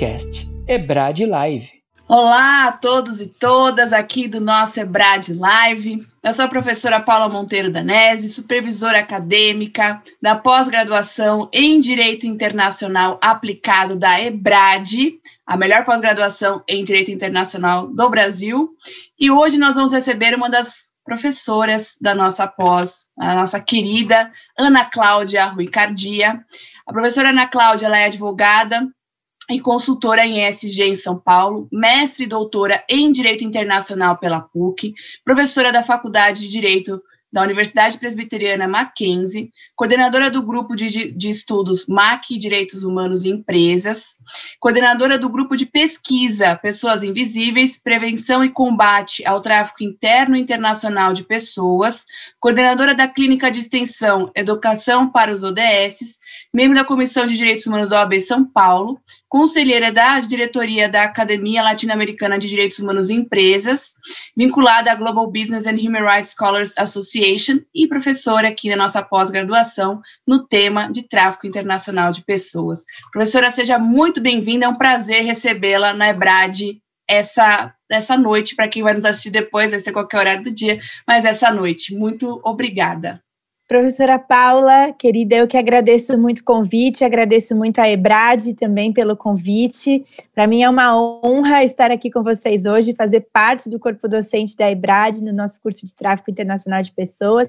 podcast Ebrad Live. Olá a todos e todas aqui do nosso Ebrad Live. Eu sou a professora Paula Monteiro Danese, supervisora acadêmica da pós-graduação em Direito Internacional Aplicado da EBRAD, a melhor pós-graduação em Direito Internacional do Brasil. E hoje nós vamos receber uma das professoras da nossa pós, a nossa querida Ana Cláudia Rui Cardia. A professora Ana Cláudia ela é advogada, e consultora em ESG em São Paulo, mestre e doutora em Direito Internacional pela PUC, professora da Faculdade de Direito da Universidade Presbiteriana Mackenzie, coordenadora do Grupo de, de Estudos MAC Direitos Humanos e Empresas, coordenadora do Grupo de Pesquisa Pessoas Invisíveis, Prevenção e Combate ao Tráfico Interno e Internacional de Pessoas, coordenadora da Clínica de Extensão Educação para os ODS, membro da Comissão de Direitos Humanos da OAB São Paulo, conselheira da diretoria da Academia Latino-Americana de Direitos Humanos e Empresas, vinculada à Global Business and Human Rights Scholars Association e professora aqui na nossa pós-graduação no tema de tráfico internacional de pessoas. Professora, seja muito bem-vinda, é um prazer recebê-la na EBRAD essa, essa noite, para quem vai nos assistir depois, vai ser qualquer horário do dia, mas essa noite. Muito obrigada. Professora Paula, querida, eu que agradeço muito o convite, agradeço muito a Ebrad também pelo convite. Para mim é uma honra estar aqui com vocês hoje, fazer parte do corpo docente da Ebrad no nosso curso de Tráfico Internacional de Pessoas.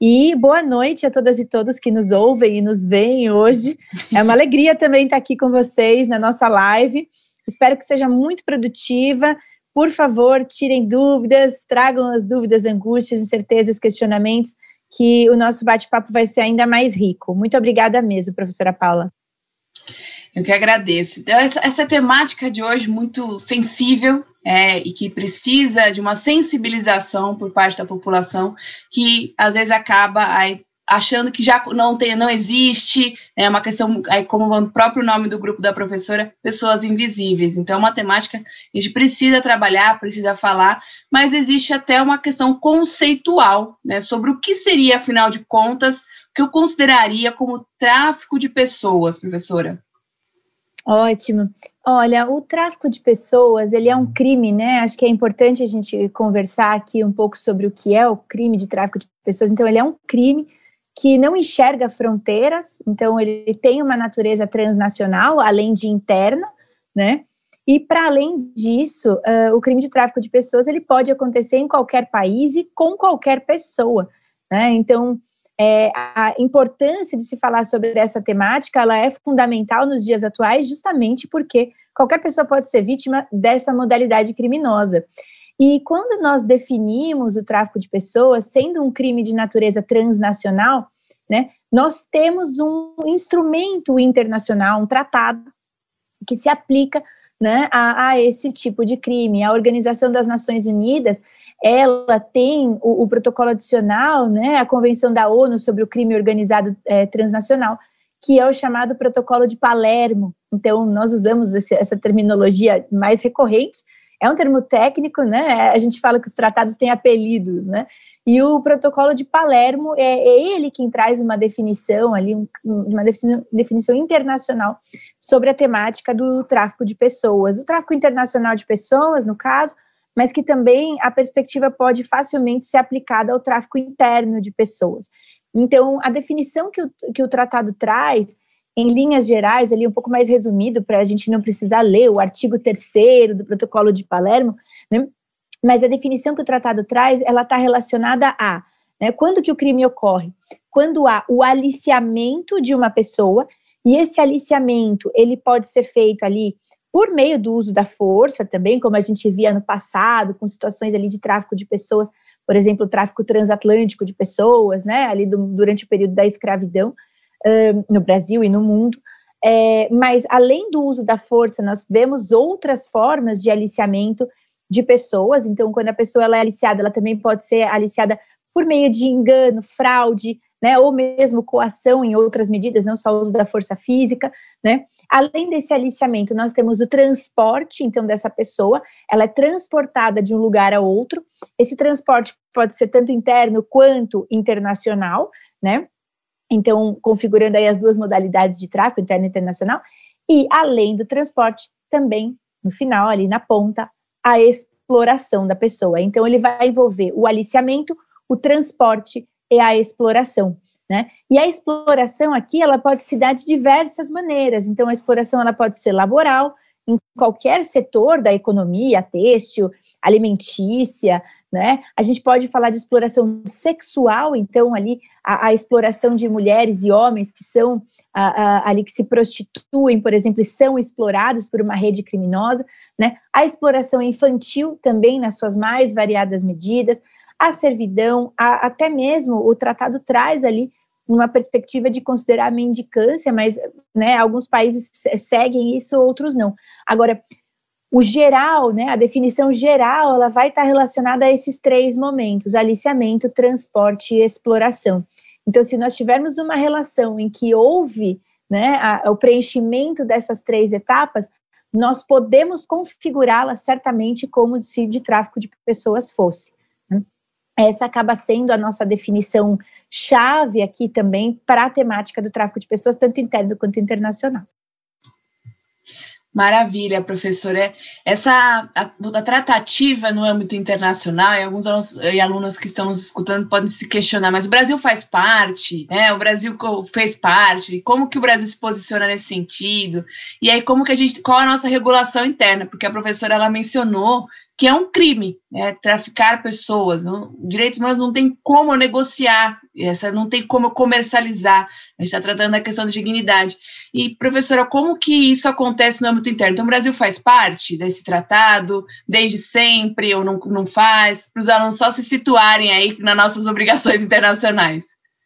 E boa noite a todas e todos que nos ouvem e nos veem hoje. É uma alegria também estar aqui com vocês na nossa live. Espero que seja muito produtiva. Por favor, tirem dúvidas, tragam as dúvidas, angústias, incertezas, questionamentos que o nosso bate-papo vai ser ainda mais rico. Muito obrigada mesmo, professora Paula. Eu que agradeço. Então, essa, essa temática de hoje muito sensível é, e que precisa de uma sensibilização por parte da população, que às vezes acaba aí, achando que já não tem, não existe, é uma questão, aí, como o próprio nome do grupo da professora, pessoas invisíveis. Então, é uma temática que a gente precisa trabalhar, precisa falar, mas existe até uma questão conceitual, né, sobre o que seria, afinal de contas, que eu consideraria como tráfico de pessoas, professora. Ótimo. Olha, o tráfico de pessoas, ele é um crime, né? Acho que é importante a gente conversar aqui um pouco sobre o que é o crime de tráfico de pessoas. Então, ele é um crime que não enxerga fronteiras, então ele tem uma natureza transnacional, além de interna, né? E para além disso, uh, o crime de tráfico de pessoas ele pode acontecer em qualquer país e com qualquer pessoa, né? Então é, a importância de se falar sobre essa temática ela é fundamental nos dias atuais, justamente porque qualquer pessoa pode ser vítima dessa modalidade criminosa. E quando nós definimos o tráfico de pessoas sendo um crime de natureza transnacional, né, nós temos um instrumento internacional, um tratado que se aplica né, a, a, esse tipo de crime. A Organização das Nações Unidas, ela tem o, o protocolo adicional, né, a Convenção da ONU sobre o crime organizado é, transnacional, que é o chamado Protocolo de Palermo. Então, nós usamos esse, essa terminologia mais recorrente, é um termo técnico, né? A gente fala que os tratados têm apelidos, né? E o protocolo de Palermo é, é ele quem traz uma definição ali, um, uma definição internacional sobre a temática do tráfico de pessoas. O tráfico internacional de pessoas, no caso, mas que também a perspectiva pode facilmente ser aplicada ao tráfico interno de pessoas. Então, a definição que o, que o tratado traz em linhas gerais, ali um pouco mais resumido, para a gente não precisar ler o artigo 3 do protocolo de Palermo, né? mas a definição que o tratado traz, ela está relacionada a né, quando que o crime ocorre? Quando há o aliciamento de uma pessoa, e esse aliciamento, ele pode ser feito ali por meio do uso da força também, como a gente via no passado, com situações ali de tráfico de pessoas, por exemplo, o tráfico transatlântico de pessoas, né, ali do, durante o período da escravidão, no Brasil e no mundo. É, mas além do uso da força, nós vemos outras formas de aliciamento de pessoas. Então, quando a pessoa ela é aliciada, ela também pode ser aliciada por meio de engano, fraude, né, ou mesmo coação em outras medidas, não só o uso da força física, né? Além desse aliciamento, nós temos o transporte, então, dessa pessoa, ela é transportada de um lugar a outro. Esse transporte pode ser tanto interno quanto internacional, né? Então, configurando aí as duas modalidades de tráfico, interno e internacional. E, além do transporte, também, no final, ali na ponta, a exploração da pessoa. Então, ele vai envolver o aliciamento, o transporte e a exploração. Né? E a exploração aqui, ela pode se dar de diversas maneiras. Então, a exploração ela pode ser laboral, em qualquer setor da economia, têxtil, alimentícia, né? A gente pode falar de exploração sexual, então ali a, a exploração de mulheres e homens que são a, a, ali que se prostituem, por exemplo, e são explorados por uma rede criminosa, né? A exploração infantil também nas suas mais variadas medidas, a servidão, até mesmo o tratado traz ali uma perspectiva de considerar a mendicância, mas né, alguns países seguem isso, outros não. Agora, o geral, né, a definição geral, ela vai estar relacionada a esses três momentos: aliciamento, transporte e exploração. Então, se nós tivermos uma relação em que houve né, a, o preenchimento dessas três etapas, nós podemos configurá-la certamente como se de tráfico de pessoas fosse. Né. Essa acaba sendo a nossa definição chave aqui também para a temática do tráfico de pessoas, tanto interno quanto internacional. Maravilha, professora. Essa a, a, tratativa no âmbito internacional, e alguns alunos e alunas que estão nos escutando podem se questionar, mas o Brasil faz parte, né? O Brasil fez parte, como que o Brasil se posiciona nesse sentido? E aí, como que a gente, qual a nossa regulação interna? Porque a professora ela mencionou que é um crime, né, traficar pessoas. Não, direitos humanos não tem como negociar, essa não tem como comercializar. A gente está tratando da questão da dignidade. E, professora, como que isso acontece no âmbito interno? Então, o Brasil faz parte desse tratado desde sempre ou não, não faz? Para os alunos só se situarem aí nas nossas obrigações internacionais.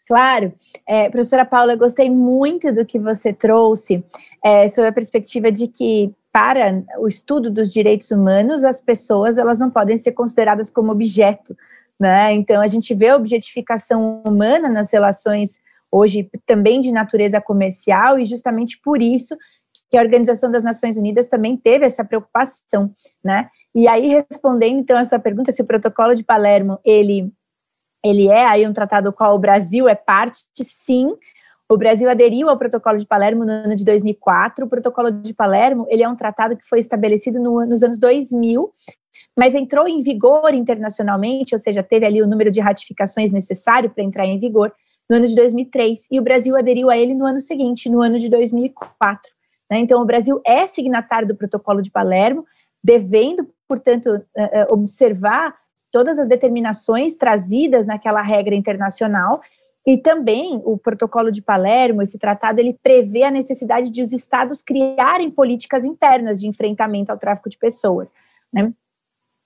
Claro. É, professora Paula, eu gostei muito do que você trouxe é, sobre a perspectiva de que para o estudo dos direitos humanos, as pessoas elas não podem ser consideradas como objeto, né? Então a gente vê a objetificação humana nas relações hoje também de natureza comercial e justamente por isso que a Organização das Nações Unidas também teve essa preocupação, né? E aí respondendo então essa pergunta se o Protocolo de Palermo ele ele é aí um tratado qual o Brasil é parte, sim, o Brasil aderiu ao Protocolo de Palermo no ano de 2004. O Protocolo de Palermo ele é um tratado que foi estabelecido no, nos anos 2000, mas entrou em vigor internacionalmente, ou seja, teve ali o número de ratificações necessário para entrar em vigor no ano de 2003. E o Brasil aderiu a ele no ano seguinte, no ano de 2004. Né? Então, o Brasil é signatário do Protocolo de Palermo, devendo, portanto, eh, eh, observar todas as determinações trazidas naquela regra internacional e também o protocolo de Palermo, esse tratado, ele prevê a necessidade de os estados criarem políticas internas de enfrentamento ao tráfico de pessoas, né?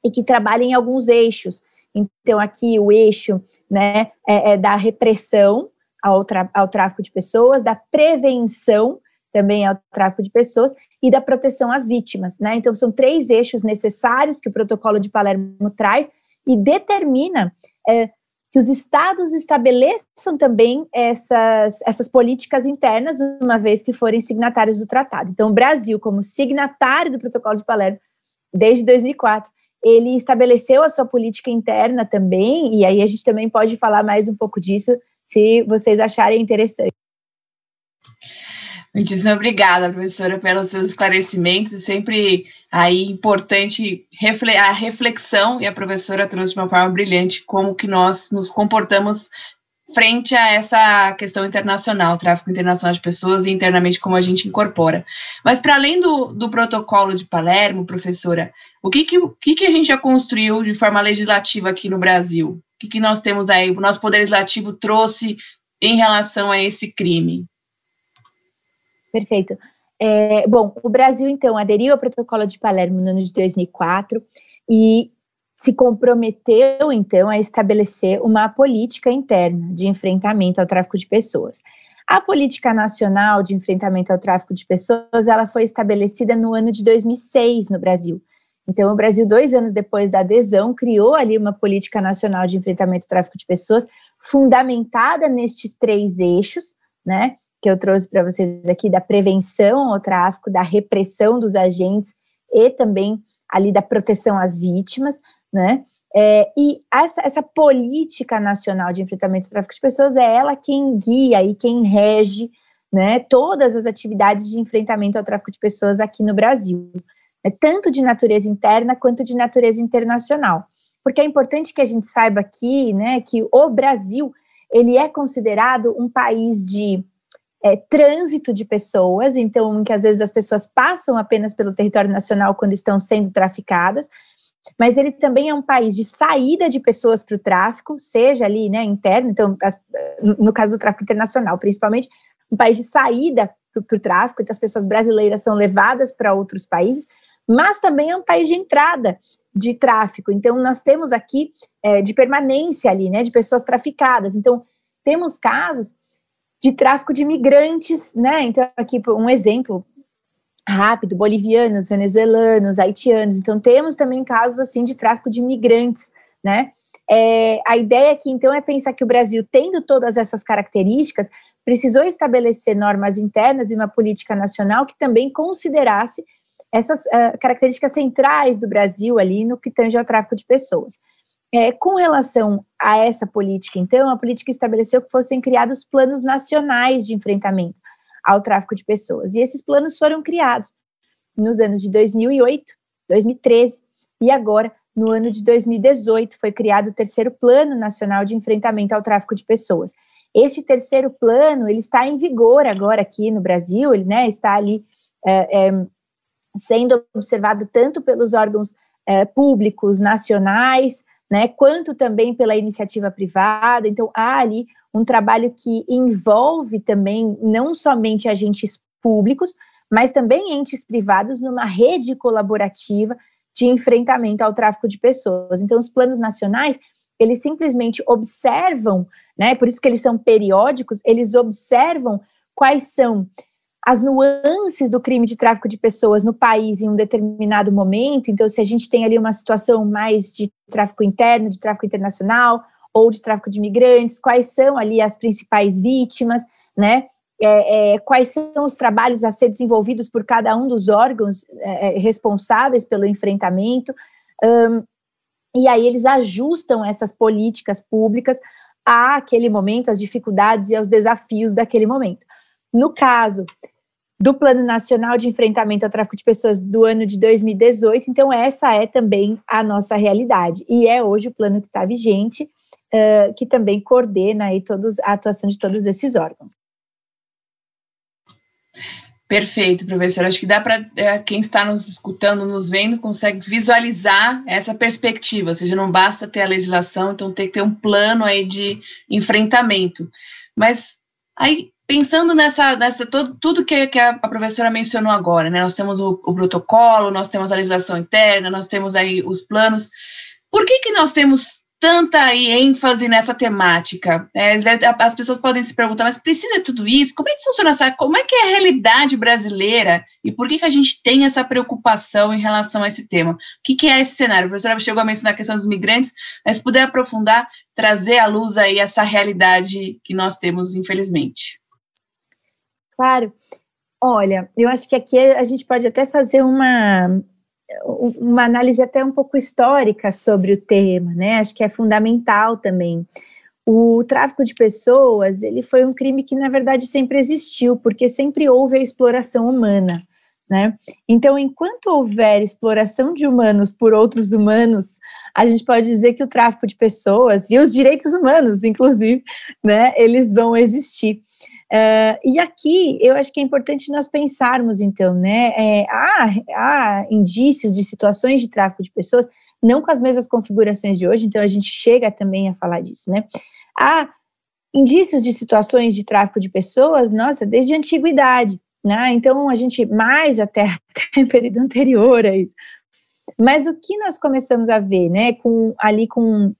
E que trabalhem em alguns eixos. Então, aqui o eixo né, é, é da repressão ao, ao tráfico de pessoas, da prevenção também ao tráfico de pessoas e da proteção às vítimas, né? Então, são três eixos necessários que o protocolo de Palermo traz e determina é, que os estados estabeleçam também essas, essas políticas internas, uma vez que forem signatários do tratado. Então, o Brasil, como signatário do Protocolo de Palermo, desde 2004, ele estabeleceu a sua política interna também, e aí a gente também pode falar mais um pouco disso, se vocês acharem interessante. Muitíssimo obrigada, professora, pelos seus esclarecimentos. É sempre aí importante a reflexão, e a professora trouxe de uma forma brilhante como que nós nos comportamos frente a essa questão internacional, tráfico internacional de pessoas e internamente como a gente incorpora. Mas para além do, do protocolo de Palermo, professora, o que que, o que que a gente já construiu de forma legislativa aqui no Brasil? O que, que nós temos aí, o nosso poder legislativo trouxe em relação a esse crime? Perfeito. É, bom, o Brasil, então, aderiu ao protocolo de Palermo no ano de 2004 e se comprometeu, então, a estabelecer uma política interna de enfrentamento ao tráfico de pessoas. A política nacional de enfrentamento ao tráfico de pessoas, ela foi estabelecida no ano de 2006 no Brasil. Então, o Brasil, dois anos depois da adesão, criou ali uma política nacional de enfrentamento ao tráfico de pessoas, fundamentada nestes três eixos, né? Que eu trouxe para vocês aqui da prevenção ao tráfico, da repressão dos agentes e também ali da proteção às vítimas, né? É, e essa, essa política nacional de enfrentamento ao tráfico de pessoas é ela quem guia e quem rege né, todas as atividades de enfrentamento ao tráfico de pessoas aqui no Brasil, né, tanto de natureza interna quanto de natureza internacional. Porque é importante que a gente saiba aqui, né, que o Brasil ele é considerado um país de é, trânsito de pessoas, então, que às vezes as pessoas passam apenas pelo território nacional quando estão sendo traficadas, mas ele também é um país de saída de pessoas para o tráfico, seja ali, né, interno, então, as, no caso do tráfico internacional, principalmente, um país de saída para o tráfico, então as pessoas brasileiras são levadas para outros países, mas também é um país de entrada de tráfico. Então, nós temos aqui é, de permanência ali, né, de pessoas traficadas. Então, temos casos de tráfico de migrantes, né? Então, aqui um exemplo rápido: bolivianos, venezuelanos, haitianos. Então, temos também casos assim de tráfico de migrantes, né? É, a ideia aqui, então, é pensar que o Brasil, tendo todas essas características, precisou estabelecer normas internas e uma política nacional que também considerasse essas uh, características centrais do Brasil ali no que tange ao tráfico de pessoas. É, com relação a essa política, então, a política estabeleceu que fossem criados planos nacionais de enfrentamento ao tráfico de pessoas. E esses planos foram criados nos anos de 2008, 2013 e agora, no ano de 2018, foi criado o terceiro Plano Nacional de Enfrentamento ao Tráfico de Pessoas. Este terceiro plano, ele está em vigor agora aqui no Brasil, ele né, está ali é, é, sendo observado tanto pelos órgãos é, públicos nacionais, né, quanto também pela iniciativa privada. Então, há ali um trabalho que envolve também não somente agentes públicos, mas também entes privados numa rede colaborativa de enfrentamento ao tráfico de pessoas. Então, os planos nacionais, eles simplesmente observam, né, por isso que eles são periódicos, eles observam quais são as nuances do crime de tráfico de pessoas no país em um determinado momento. Então, se a gente tem ali uma situação mais de tráfico interno, de tráfico internacional ou de tráfico de imigrantes, quais são ali as principais vítimas, né? É, é, quais são os trabalhos a ser desenvolvidos por cada um dos órgãos é, é responsáveis pelo enfrentamento. Um, e aí eles ajustam essas políticas públicas àquele momento, às dificuldades e aos desafios daquele momento. No caso do Plano Nacional de Enfrentamento ao Tráfico de Pessoas do ano de 2018, então essa é também a nossa realidade. E é hoje o plano que está vigente, uh, que também coordena aí todos, a atuação de todos esses órgãos. Perfeito, professor. Acho que dá para é, quem está nos escutando, nos vendo, consegue visualizar essa perspectiva. Ou seja, não basta ter a legislação, então tem que ter um plano aí de enfrentamento. Mas aí pensando nessa, nessa todo, tudo que, que a, professora mencionou agora, né? Nós temos o, o, protocolo, nós temos a legislação interna, nós temos aí os planos. Por que, que nós temos tanta aí ênfase nessa temática? É, as pessoas podem se perguntar, mas precisa tudo isso? Como é que funciona essa? Como é que é a realidade brasileira e por que, que a gente tem essa preocupação em relação a esse tema? O que, que é esse cenário? A professora chegou a mencionar a questão dos migrantes, mas se puder aprofundar, trazer à luz aí essa realidade que nós temos, infelizmente. Claro. Olha, eu acho que aqui a gente pode até fazer uma, uma análise até um pouco histórica sobre o tema, né? Acho que é fundamental também. O tráfico de pessoas, ele foi um crime que na verdade sempre existiu, porque sempre houve a exploração humana, né? Então, enquanto houver exploração de humanos por outros humanos, a gente pode dizer que o tráfico de pessoas e os direitos humanos, inclusive, né, eles vão existir. Uh, e aqui eu acho que é importante nós pensarmos, então, né? É, há, há indícios de situações de tráfico de pessoas, não com as mesmas configurações de hoje, então a gente chega também a falar disso, né? Há indícios de situações de tráfico de pessoas, nossa, desde a antiguidade, né? Então a gente mais até, até período anterior a isso. Mas o que nós começamos a ver, né, com ali com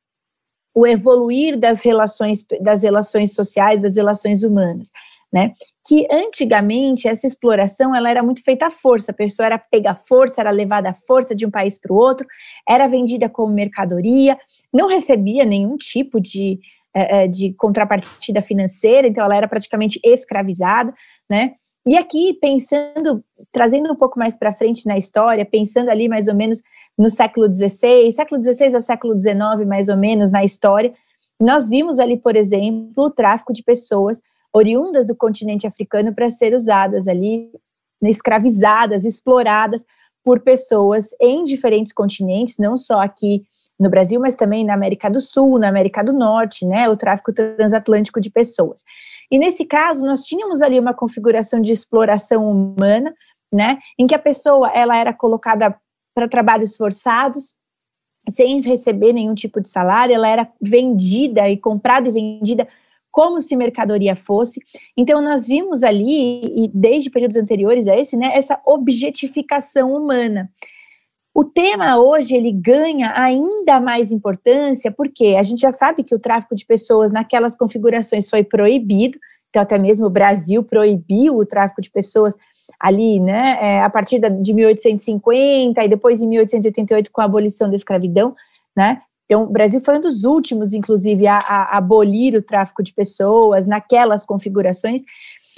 o evoluir das relações, das relações sociais, das relações humanas, né? Que antigamente essa exploração ela era muito feita à força, a pessoa era pega à força, era levada à força de um país para o outro, era vendida como mercadoria, não recebia nenhum tipo de, eh, eh, de contrapartida financeira, então ela era praticamente escravizada, né? E aqui, pensando, trazendo um pouco mais para frente na história, pensando ali mais ou menos no século XVI, século XVI a século XIX, mais ou menos, na história, nós vimos ali, por exemplo, o tráfico de pessoas oriundas do continente africano para ser usadas ali, escravizadas, exploradas por pessoas em diferentes continentes, não só aqui no Brasil, mas também na América do Sul, na América do Norte, né, o tráfico transatlântico de pessoas. E nesse caso, nós tínhamos ali uma configuração de exploração humana, né, em que a pessoa ela era colocada para trabalhos forçados, sem receber nenhum tipo de salário, ela era vendida e comprada e vendida como se mercadoria fosse. Então, nós vimos ali, e desde períodos anteriores a esse, né, essa objetificação humana. O tema hoje ele ganha ainda mais importância porque a gente já sabe que o tráfico de pessoas naquelas configurações foi proibido, então até mesmo o Brasil proibiu o tráfico de pessoas ali, né, é, a partir de 1850 e depois em 1888 com a abolição da escravidão, né, então, o Brasil foi um dos últimos, inclusive, a, a, abolir o tráfico de pessoas naquelas configurações.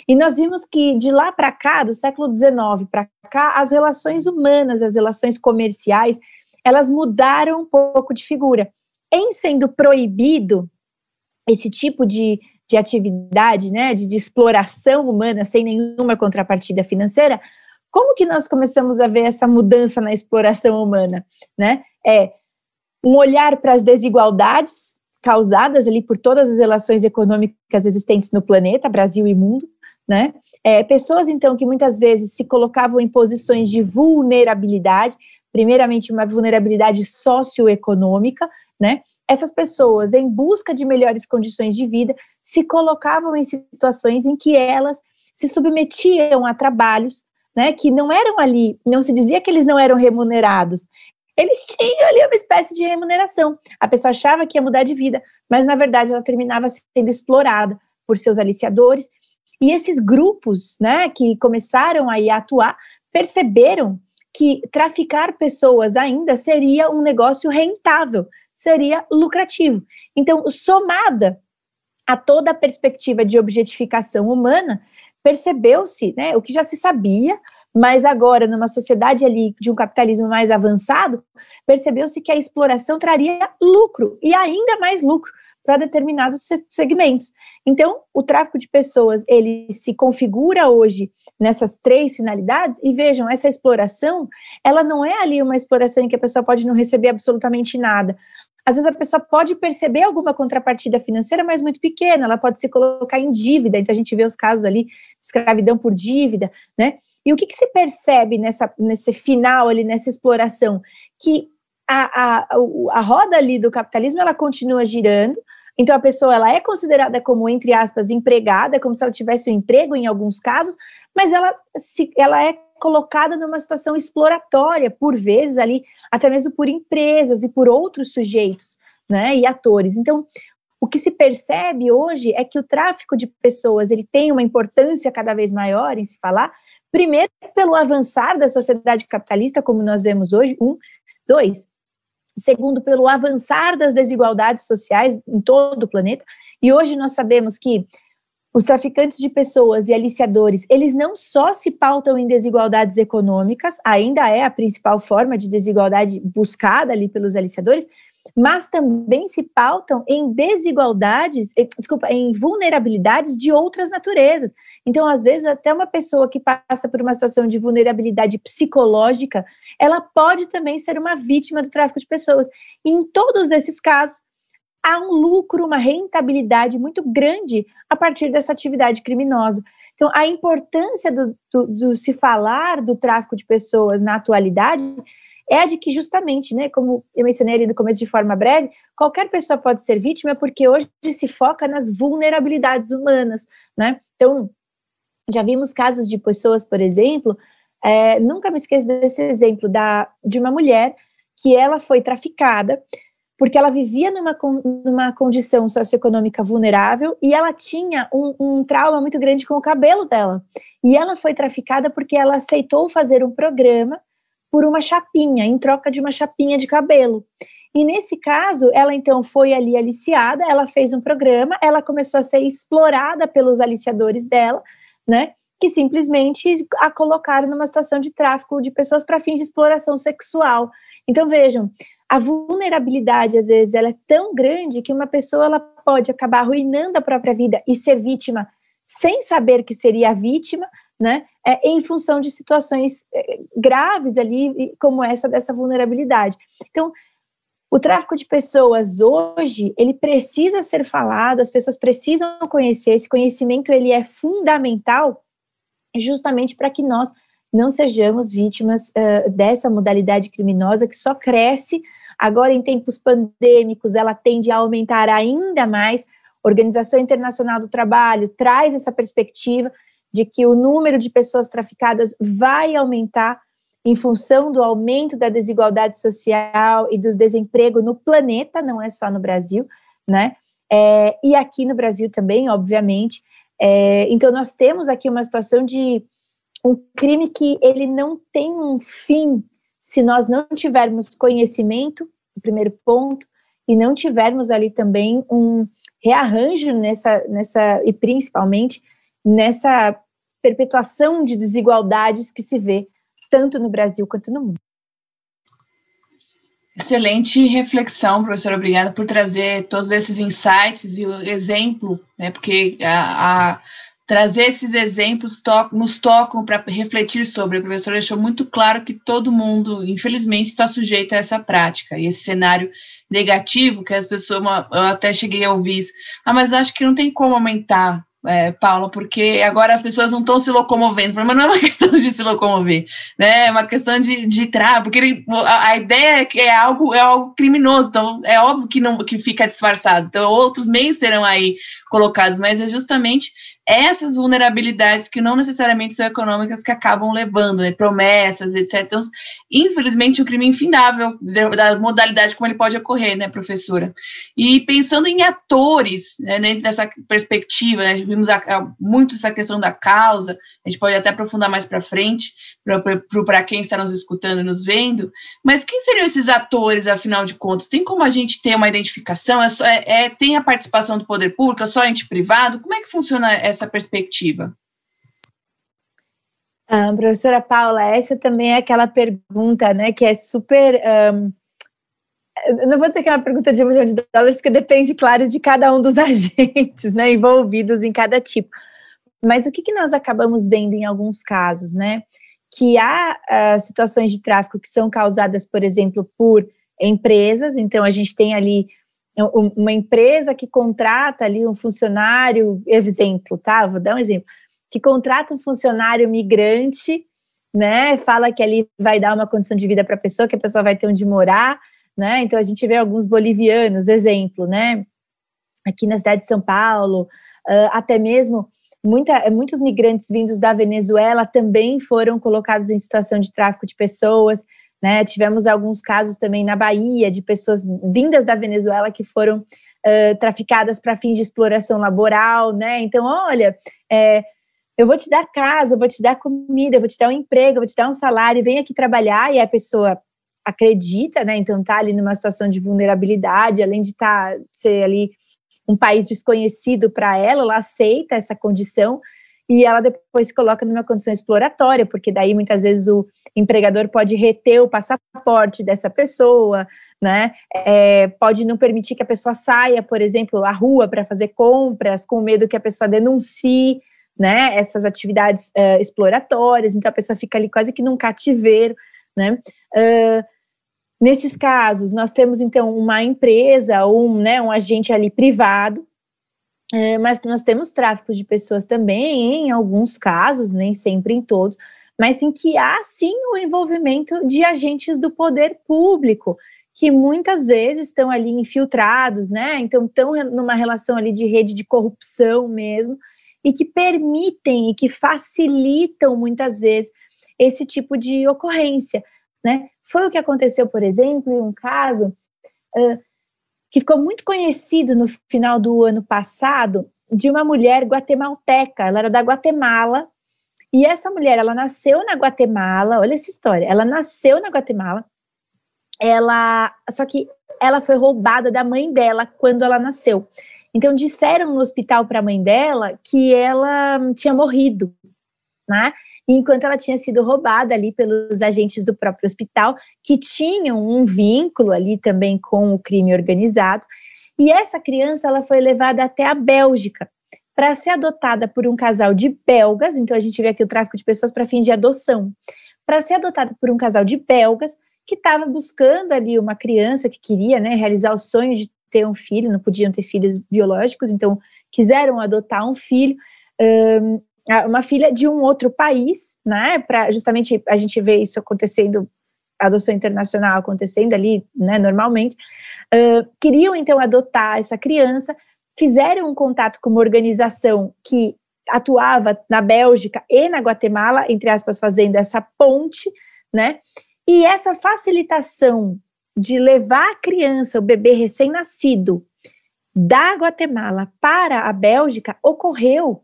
E nós vimos que de lá para cá, do século XIX para cá, as relações humanas, as relações comerciais, elas mudaram um pouco de figura. Em sendo proibido esse tipo de, de atividade, né, de, de exploração humana sem nenhuma contrapartida financeira, como que nós começamos a ver essa mudança na exploração humana, né? É um olhar para as desigualdades causadas ali por todas as relações econômicas existentes no planeta, Brasil e mundo, né? É, pessoas, então, que muitas vezes se colocavam em posições de vulnerabilidade, primeiramente uma vulnerabilidade socioeconômica, né? Essas pessoas, em busca de melhores condições de vida, se colocavam em situações em que elas se submetiam a trabalhos, né, que não eram ali, não se dizia que eles não eram remunerados, eles tinham ali uma espécie de remuneração. A pessoa achava que ia mudar de vida, mas na verdade ela terminava sendo explorada por seus aliciadores. E esses grupos, né, que começaram aí a atuar, perceberam que traficar pessoas ainda seria um negócio rentável, seria lucrativo. Então, somada a toda a perspectiva de objetificação humana, percebeu-se, né, o que já se sabia, mas agora, numa sociedade ali de um capitalismo mais avançado, percebeu-se que a exploração traria lucro e ainda mais lucro para determinados segmentos. Então, o tráfico de pessoas, ele se configura hoje nessas três finalidades e vejam, essa exploração, ela não é ali uma exploração em que a pessoa pode não receber absolutamente nada. Às vezes a pessoa pode perceber alguma contrapartida financeira, mas muito pequena, ela pode se colocar em dívida, então a gente vê os casos ali de escravidão por dívida, né? E o que, que se percebe nessa, nesse final ali, nessa exploração? Que a, a, a roda ali do capitalismo, ela continua girando, então a pessoa ela é considerada como, entre aspas, empregada, como se ela tivesse um emprego em alguns casos, mas ela, se, ela é colocada numa situação exploratória, por vezes ali, até mesmo por empresas e por outros sujeitos, né, e atores. Então, o que se percebe hoje é que o tráfico de pessoas, ele tem uma importância cada vez maior em se falar, Primeiro, pelo avançar da sociedade capitalista, como nós vemos hoje, um. Dois, segundo, pelo avançar das desigualdades sociais em todo o planeta. E hoje nós sabemos que os traficantes de pessoas e aliciadores, eles não só se pautam em desigualdades econômicas, ainda é a principal forma de desigualdade buscada ali pelos aliciadores, mas também se pautam em desigualdades, desculpa, em vulnerabilidades de outras naturezas. Então, às vezes, até uma pessoa que passa por uma situação de vulnerabilidade psicológica, ela pode também ser uma vítima do tráfico de pessoas. E em todos esses casos, há um lucro, uma rentabilidade muito grande a partir dessa atividade criminosa. Então, a importância do, do, do se falar do tráfico de pessoas na atualidade é a de que justamente, né, como eu mencionei ali no começo de forma breve, qualquer pessoa pode ser vítima porque hoje se foca nas vulnerabilidades humanas, né? Então, já vimos casos de pessoas, por exemplo, é, nunca me esqueço desse exemplo da, de uma mulher que ela foi traficada porque ela vivia numa, numa condição socioeconômica vulnerável e ela tinha um, um trauma muito grande com o cabelo dela. E ela foi traficada porque ela aceitou fazer um programa por uma chapinha, em troca de uma chapinha de cabelo. E nesse caso, ela então foi ali aliciada, ela fez um programa, ela começou a ser explorada pelos aliciadores dela, né? Que simplesmente a colocaram numa situação de tráfico de pessoas para fins de exploração sexual. Então vejam, a vulnerabilidade às vezes ela é tão grande que uma pessoa ela pode acabar arruinando a própria vida e ser vítima sem saber que seria a vítima, né, é, em função de situações é, graves ali, como essa dessa vulnerabilidade. Então, o tráfico de pessoas hoje, ele precisa ser falado, as pessoas precisam conhecer, esse conhecimento ele é fundamental justamente para que nós não sejamos vítimas uh, dessa modalidade criminosa que só cresce. Agora, em tempos pandêmicos, ela tende a aumentar ainda mais. Organização Internacional do Trabalho traz essa perspectiva de que o número de pessoas traficadas vai aumentar em função do aumento da desigualdade social e do desemprego no planeta, não é só no Brasil, né? É, e aqui no Brasil também, obviamente. É, então, nós temos aqui uma situação de um crime que ele não tem um fim se nós não tivermos conhecimento, o primeiro ponto, e não tivermos ali também um rearranjo nessa, nessa e principalmente nessa perpetuação de desigualdades que se vê tanto no Brasil quanto no mundo. Excelente reflexão, professora. Obrigada por trazer todos esses insights e exemplo, né, porque a, a trazer esses exemplos to nos tocam para refletir sobre. A professora deixou muito claro que todo mundo, infelizmente, está sujeito a essa prática e esse cenário negativo que as pessoas, eu até cheguei a ouvir isso. Ah, mas eu acho que não tem como aumentar é, Paula, porque agora as pessoas não estão se locomovendo, mas não é uma questão de se locomover, né? É uma questão de, de travar, porque ele, a, a, ideia é que é algo, é algo criminoso, então é óbvio que não que fica disfarçado. Então, outros meios serão aí colocados, mas é justamente essas vulnerabilidades que não necessariamente são econômicas que acabam levando, né, promessas, etc. Então, infelizmente, um crime infindável da modalidade como ele pode ocorrer, né, professora? E pensando em atores, né, dentro dessa perspectiva, né, vimos a, a, muito essa questão da causa, a gente pode até aprofundar mais para frente, para quem está nos escutando nos vendo, mas quem seriam esses atores, afinal de contas? Tem como a gente ter uma identificação? É, só, é, é tem a participação do poder público? É só ente privado? Como é que funciona essa perspectiva? Ah, professora Paula, essa também é aquela pergunta, né, que é super. Um, não vou dizer que é uma pergunta de um milhão de dólares, porque depende, claro, de cada um dos agentes, né, envolvidos em cada tipo. Mas o que, que nós acabamos vendo em alguns casos, né? Que há uh, situações de tráfico que são causadas, por exemplo, por empresas, então a gente tem ali uma empresa que contrata ali um funcionário, exemplo, tá? Vou dar um exemplo, que contrata um funcionário migrante, né? Fala que ali vai dar uma condição de vida para a pessoa, que a pessoa vai ter onde morar, né? Então a gente vê alguns bolivianos, exemplo, né? Aqui na cidade de São Paulo, uh, até mesmo muita, muitos migrantes vindos da Venezuela também foram colocados em situação de tráfico de pessoas. Né? Tivemos alguns casos também na Bahia de pessoas vindas da Venezuela que foram uh, traficadas para fins de exploração laboral, né? Então, olha, é, eu vou te dar casa, eu vou te dar comida, eu vou te dar um emprego, eu vou te dar um salário, vem aqui trabalhar, e a pessoa acredita, né? Então tá ali numa situação de vulnerabilidade, além de tá, ser ali um país desconhecido para ela, ela aceita essa condição e ela depois se coloca numa condição exploratória, porque daí muitas vezes o empregador pode reter o passaporte dessa pessoa, né? É, pode não permitir que a pessoa saia, por exemplo, à rua para fazer compras, com medo que a pessoa denuncie, né? Essas atividades uh, exploratórias, então a pessoa fica ali quase que num cativeiro, né? Uh, nesses casos, nós temos então uma empresa ou um, né, um agente ali privado é, mas nós temos tráfico de pessoas também, em alguns casos, nem sempre em todos, mas em que há sim o envolvimento de agentes do poder público, que muitas vezes estão ali infiltrados, né? Então estão numa relação ali de rede de corrupção mesmo, e que permitem e que facilitam muitas vezes esse tipo de ocorrência, né? Foi o que aconteceu, por exemplo, em um caso uh, que ficou muito conhecido no final do ano passado, de uma mulher guatemalteca. Ela era da Guatemala. E essa mulher, ela nasceu na Guatemala. Olha essa história. Ela nasceu na Guatemala. Ela, só que ela foi roubada da mãe dela quando ela nasceu. Então disseram no hospital para a mãe dela que ela tinha morrido, né? Enquanto ela tinha sido roubada ali pelos agentes do próprio hospital, que tinham um vínculo ali também com o crime organizado. E essa criança ela foi levada até a Bélgica, para ser adotada por um casal de belgas, então a gente vê aqui o tráfico de pessoas para fins de adoção, para ser adotada por um casal de belgas que estava buscando ali uma criança que queria né, realizar o sonho de ter um filho, não podiam ter filhos biológicos, então quiseram adotar um filho, um, uma filha de um outro país, né? Para justamente a gente vê isso acontecendo, adoção internacional acontecendo ali, né? Normalmente, uh, queriam então adotar essa criança, fizeram um contato com uma organização que atuava na Bélgica e na Guatemala, entre aspas, fazendo essa ponte, né? E essa facilitação de levar a criança, o bebê recém-nascido, da Guatemala para a Bélgica ocorreu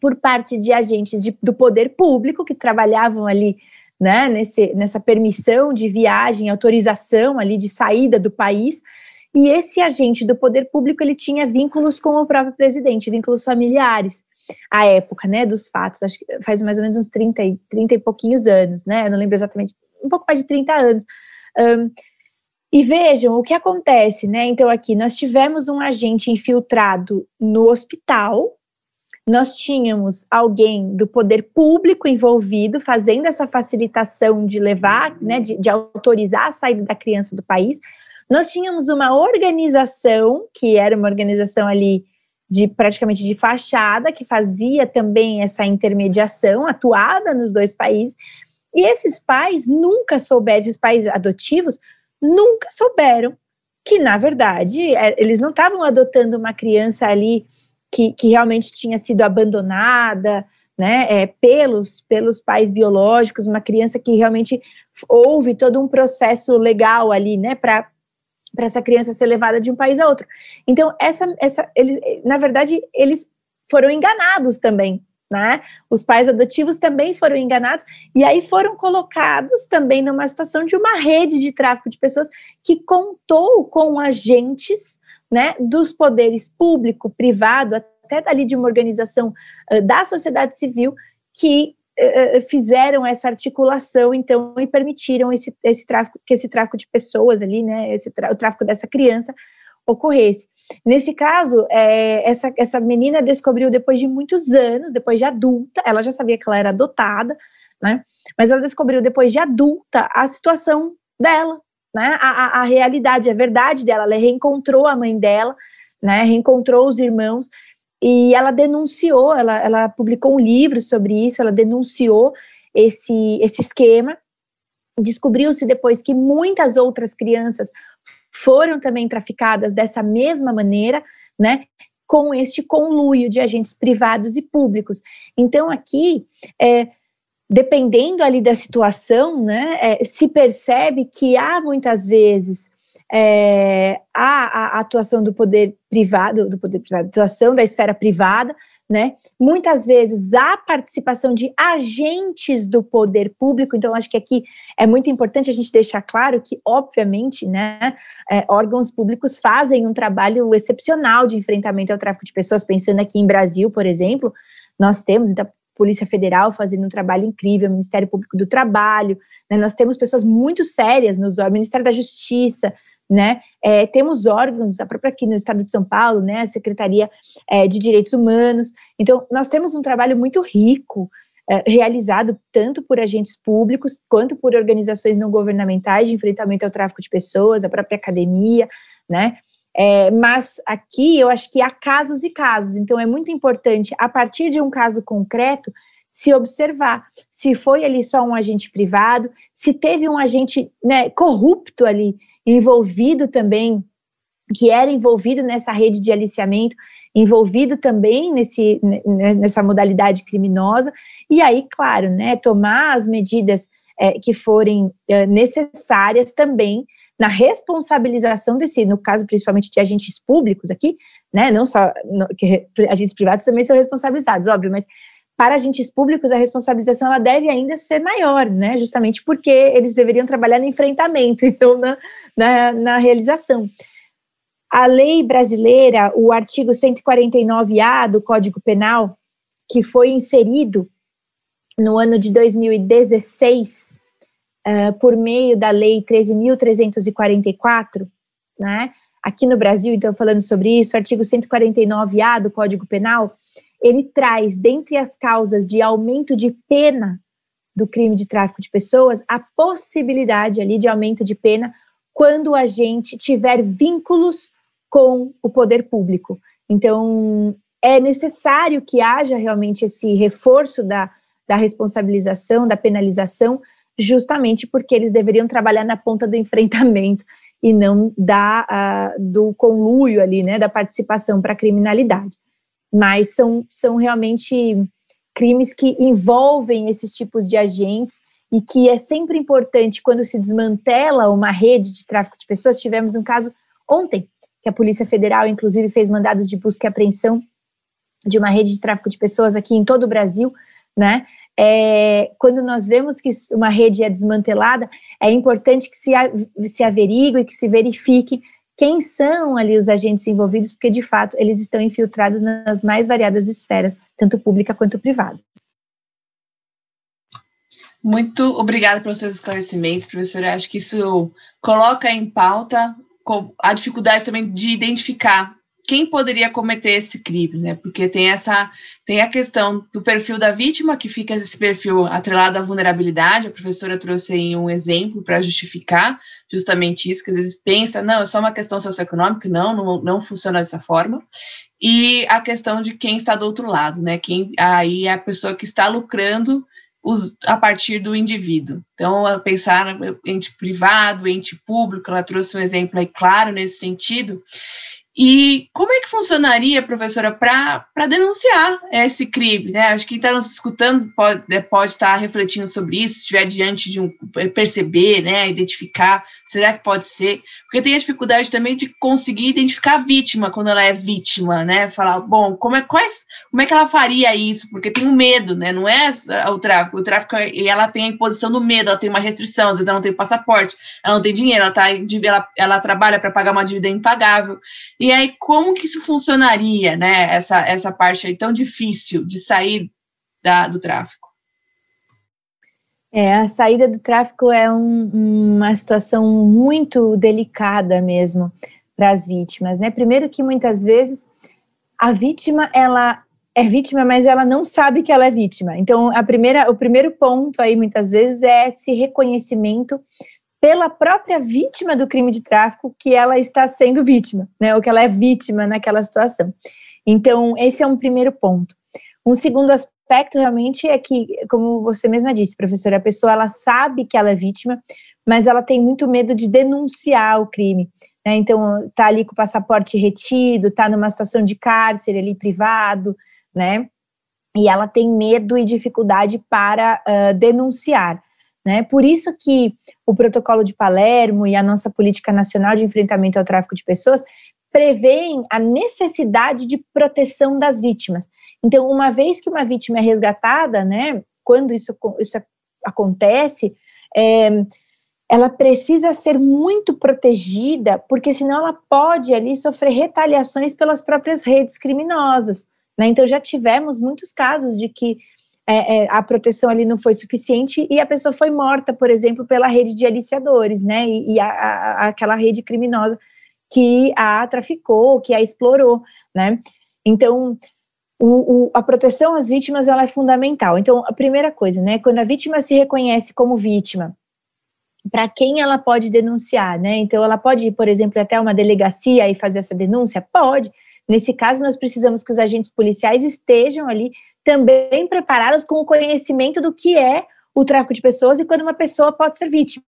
por parte de agentes de, do poder público que trabalhavam ali né, nesse, nessa permissão de viagem, autorização ali de saída do país, e esse agente do poder público ele tinha vínculos com o próprio presidente, vínculos familiares à época, né, dos fatos, acho que faz mais ou menos uns 30, 30 e pouquinhos anos, né, eu não lembro exatamente, um pouco mais de 30 anos. Um, e vejam o que acontece, né? Então, aqui nós tivemos um agente infiltrado no hospital, nós tínhamos alguém do poder público envolvido, fazendo essa facilitação de levar, né, de, de autorizar a saída da criança do país. Nós tínhamos uma organização, que era uma organização ali de praticamente de fachada, que fazia também essa intermediação, atuada nos dois países, e esses pais nunca souberam, esses pais adotivos, nunca souberam que, na verdade, é, eles não estavam adotando uma criança ali que, que realmente tinha sido abandonada, né, é, pelos, pelos pais biológicos, uma criança que realmente houve todo um processo legal ali, né, para para essa criança ser levada de um país a outro. Então, essa, essa, eles, na verdade, eles foram enganados também, né? Os pais adotivos também foram enganados e aí foram colocados também numa situação de uma rede de tráfico de pessoas que contou com agentes, né, dos poderes público, privado, até ali de uma organização uh, da sociedade civil que fizeram essa articulação, então, e permitiram esse, esse tráfico, que esse tráfico de pessoas ali, né, esse o tráfico dessa criança ocorresse. Nesse caso, é, essa, essa menina descobriu depois de muitos anos, depois de adulta, ela já sabia que ela era adotada, né? Mas ela descobriu depois de adulta a situação dela, né? A, a, a realidade, a verdade dela. Ela reencontrou a mãe dela, né? Reencontrou os irmãos e ela denunciou. Ela, ela publicou um livro sobre isso. Ela denunciou esse esse esquema. Descobriu-se depois que muitas outras crianças foram também traficadas dessa mesma maneira, né? Com este conluio de agentes privados e públicos. Então, aqui, é, dependendo ali da situação, né, é, se percebe que há muitas vezes é, a, a, atuação do poder privado, do poder privado, atuação da esfera privada, né? Muitas vezes há participação de agentes do poder público, então acho que aqui é muito importante a gente deixar claro que, obviamente, né, é, órgãos públicos fazem um trabalho excepcional de enfrentamento ao tráfico de pessoas, pensando aqui em Brasil, por exemplo, nós temos então, Polícia Federal fazendo um trabalho incrível, Ministério Público do Trabalho, né, nós temos pessoas muito sérias nos órgãos, Ministério da Justiça, né? É, temos órgãos, a própria aqui no estado de São Paulo, né? A Secretaria é, de Direitos Humanos. Então, nós temos um trabalho muito rico é, realizado tanto por agentes públicos quanto por organizações não governamentais de enfrentamento ao tráfico de pessoas, a própria academia, né? É, mas aqui eu acho que há casos e casos, então é muito importante, a partir de um caso concreto, se observar se foi ali só um agente privado, se teve um agente né, corrupto ali envolvido também, que era envolvido nessa rede de aliciamento, envolvido também nesse, nessa modalidade criminosa, e aí, claro, né, tomar as medidas é, que forem é, necessárias também na responsabilização desse, no caso principalmente de agentes públicos aqui, né, não só no, que agentes privados também são responsabilizados, óbvio, mas para agentes públicos, a responsabilização ela deve ainda ser maior, né? Justamente porque eles deveriam trabalhar no enfrentamento, então na, na, na realização. A lei brasileira, o artigo 149A do Código Penal, que foi inserido no ano de 2016, eh, por meio da Lei 13.344, né? aqui no Brasil, então, falando sobre isso, o artigo 149A do Código Penal, ele traz, dentre as causas de aumento de pena do crime de tráfico de pessoas, a possibilidade ali de aumento de pena quando a gente tiver vínculos com o poder público. Então, é necessário que haja realmente esse reforço da, da responsabilização, da penalização, justamente porque eles deveriam trabalhar na ponta do enfrentamento e não da, uh, do conluio ali, né, da participação para a criminalidade. Mas são, são realmente crimes que envolvem esses tipos de agentes e que é sempre importante quando se desmantela uma rede de tráfico de pessoas. Tivemos um caso ontem, que a Polícia Federal, inclusive, fez mandados de busca e apreensão de uma rede de tráfico de pessoas aqui em todo o Brasil, né? É, quando nós vemos que uma rede é desmantelada, é importante que se, se averigue, que se verifique quem são ali os agentes envolvidos, porque de fato eles estão infiltrados nas mais variadas esferas, tanto pública quanto privada. Muito obrigada pelos seus esclarecimentos, professora. Acho que isso coloca em pauta a dificuldade também de identificar quem poderia cometer esse crime, né? Porque tem essa tem a questão do perfil da vítima, que fica esse perfil atrelado à vulnerabilidade. A professora trouxe aí um exemplo para justificar justamente isso, que às vezes pensa, não, é só uma questão socioeconômica, não, não, não funciona dessa forma. E a questão de quem está do outro lado, né? Quem aí é a pessoa que está lucrando os, a partir do indivíduo. Então, pensar ente privado, ente público, ela trouxe um exemplo aí claro nesse sentido. E como é que funcionaria, professora, para denunciar esse crime? Né? Acho que quem está nos escutando pode, né, pode estar refletindo sobre isso, se estiver diante de um perceber, né, identificar, será que pode ser? Porque tem a dificuldade também de conseguir identificar a vítima quando ela é vítima, né? Falar, bom, como é, quais, como é que ela faria isso? Porque tem um medo, né? Não é o tráfico, o tráfico e ela tem a imposição do medo, ela tem uma restrição, às vezes ela não tem passaporte, ela não tem dinheiro, ela, tá, ela, ela trabalha para pagar uma dívida impagável. E e aí, como que isso funcionaria, né? Essa, essa parte aí tão difícil de sair da, do tráfico? É, a saída do tráfico é um, uma situação muito delicada mesmo para as vítimas, né? Primeiro que muitas vezes a vítima ela é vítima, mas ela não sabe que ela é vítima. Então, a primeira, o primeiro ponto aí muitas vezes é esse reconhecimento pela própria vítima do crime de tráfico que ela está sendo vítima, né, ou que ela é vítima naquela situação. Então, esse é um primeiro ponto. Um segundo aspecto realmente é que, como você mesma disse, professora, a pessoa ela sabe que ela é vítima, mas ela tem muito medo de denunciar o crime. Né? Então, tá ali com o passaporte retido, tá numa situação de cárcere ali privado, né? E ela tem medo e dificuldade para uh, denunciar. Né? Por isso que o protocolo de Palermo e a nossa política nacional de enfrentamento ao tráfico de pessoas prevêem a necessidade de proteção das vítimas. Então, uma vez que uma vítima é resgatada, né, quando isso, isso acontece, é, ela precisa ser muito protegida, porque senão ela pode ali sofrer retaliações pelas próprias redes criminosas. Né? Então, já tivemos muitos casos de que é, é, a proteção ali não foi suficiente e a pessoa foi morta, por exemplo, pela rede de aliciadores, né? E, e a, a, aquela rede criminosa que a traficou, que a explorou, né? Então, o, o, a proteção às vítimas ela é fundamental. Então, a primeira coisa, né? Quando a vítima se reconhece como vítima, para quem ela pode denunciar, né? Então, ela pode ir, por exemplo, até uma delegacia e fazer essa denúncia? Pode. Nesse caso, nós precisamos que os agentes policiais estejam ali também preparadas com o conhecimento do que é o tráfico de pessoas e quando uma pessoa pode ser vítima.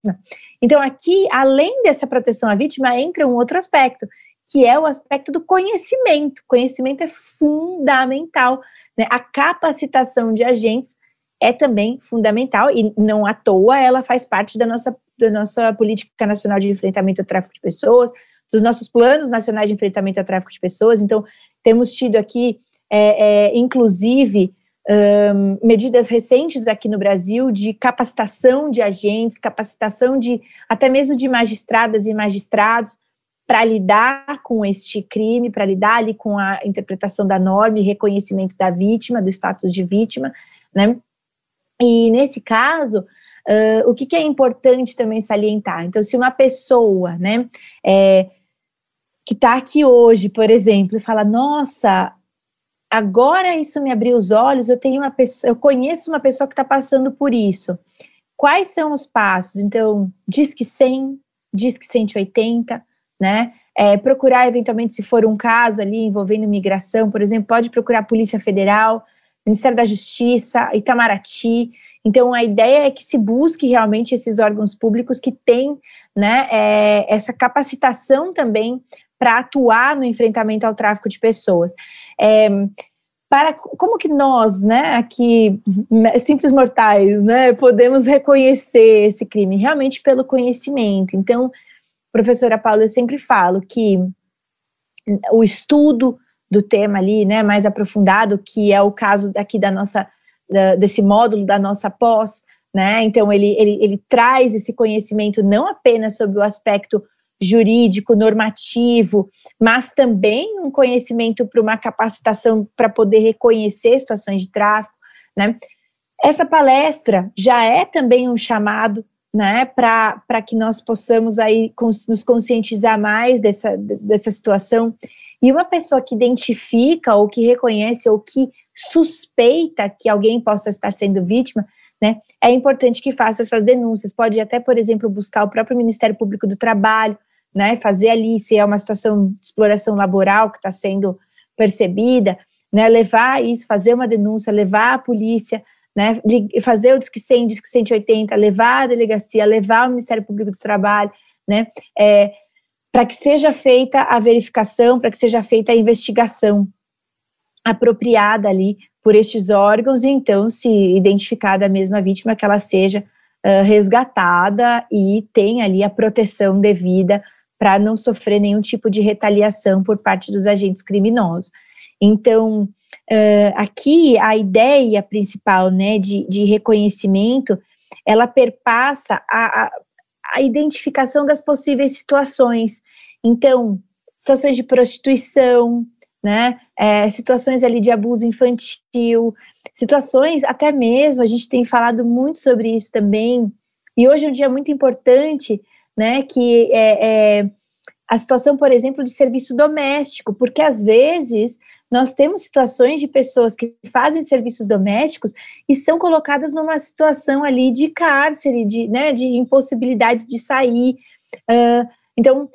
Então, aqui, além dessa proteção à vítima, entra um outro aspecto, que é o aspecto do conhecimento. Conhecimento é fundamental. Né? A capacitação de agentes é também fundamental e não à toa ela faz parte da nossa, da nossa política nacional de enfrentamento ao tráfico de pessoas, dos nossos planos nacionais de enfrentamento ao tráfico de pessoas. Então, temos tido aqui é, é, inclusive, um, medidas recentes aqui no Brasil de capacitação de agentes, capacitação de até mesmo de magistradas e magistrados para lidar com este crime, para lidar ali com a interpretação da norma e reconhecimento da vítima, do status de vítima, né? E nesse caso, uh, o que, que, é importante também salientar? Então, se uma pessoa, né, é, que está aqui hoje, por exemplo, e fala: Nossa, agora isso me abriu os olhos. Eu tenho uma pessoa, eu conheço uma pessoa que está passando por isso. Quais são os passos? Então, diz que 100, diz que 180, né? É, procurar eventualmente, se for um caso ali envolvendo migração, por exemplo, pode procurar a Polícia Federal, Ministério da Justiça, Itamaraty. Então, a ideia é que se busque realmente esses órgãos públicos que têm né, é, essa capacitação também para atuar no enfrentamento ao tráfico de pessoas. É, para como que nós, né, aqui simples mortais, né, podemos reconhecer esse crime realmente pelo conhecimento. Então, professora Paula, eu sempre falo que o estudo do tema ali, né, mais aprofundado, que é o caso aqui da nossa, da, desse módulo da nossa pós, né, então ele, ele, ele traz esse conhecimento não apenas sobre o aspecto jurídico, normativo, mas também um conhecimento para uma capacitação para poder reconhecer situações de tráfico, né, essa palestra já é também um chamado né, para que nós possamos aí nos conscientizar mais dessa, dessa situação e uma pessoa que identifica ou que reconhece ou que suspeita que alguém possa estar sendo vítima, né, é importante que faça essas denúncias. Pode até, por exemplo, buscar o próprio Ministério Público do Trabalho, né, fazer ali se é uma situação de exploração laboral que está sendo percebida, né, levar isso, fazer uma denúncia, levar a polícia, né, fazer o Disque 100, Disque 180, levar a delegacia, levar o Ministério Público do Trabalho, né, é, para que seja feita a verificação, para que seja feita a investigação apropriada ali por estes órgãos, e então, se identificada a mesma vítima, que ela seja uh, resgatada e tenha ali a proteção devida para não sofrer nenhum tipo de retaliação por parte dos agentes criminosos. Então, uh, aqui a ideia principal né, de, de reconhecimento, ela perpassa a, a a identificação das possíveis situações. Então, situações de prostituição, né? É, situações ali de abuso infantil, situações até mesmo, a gente tem falado muito sobre isso também, e hoje é um dia muito importante, né? Que é, é a situação, por exemplo, de serviço doméstico, porque às vezes nós temos situações de pessoas que fazem serviços domésticos e são colocadas numa situação ali de cárcere, de, né, de impossibilidade de sair. Uh, então,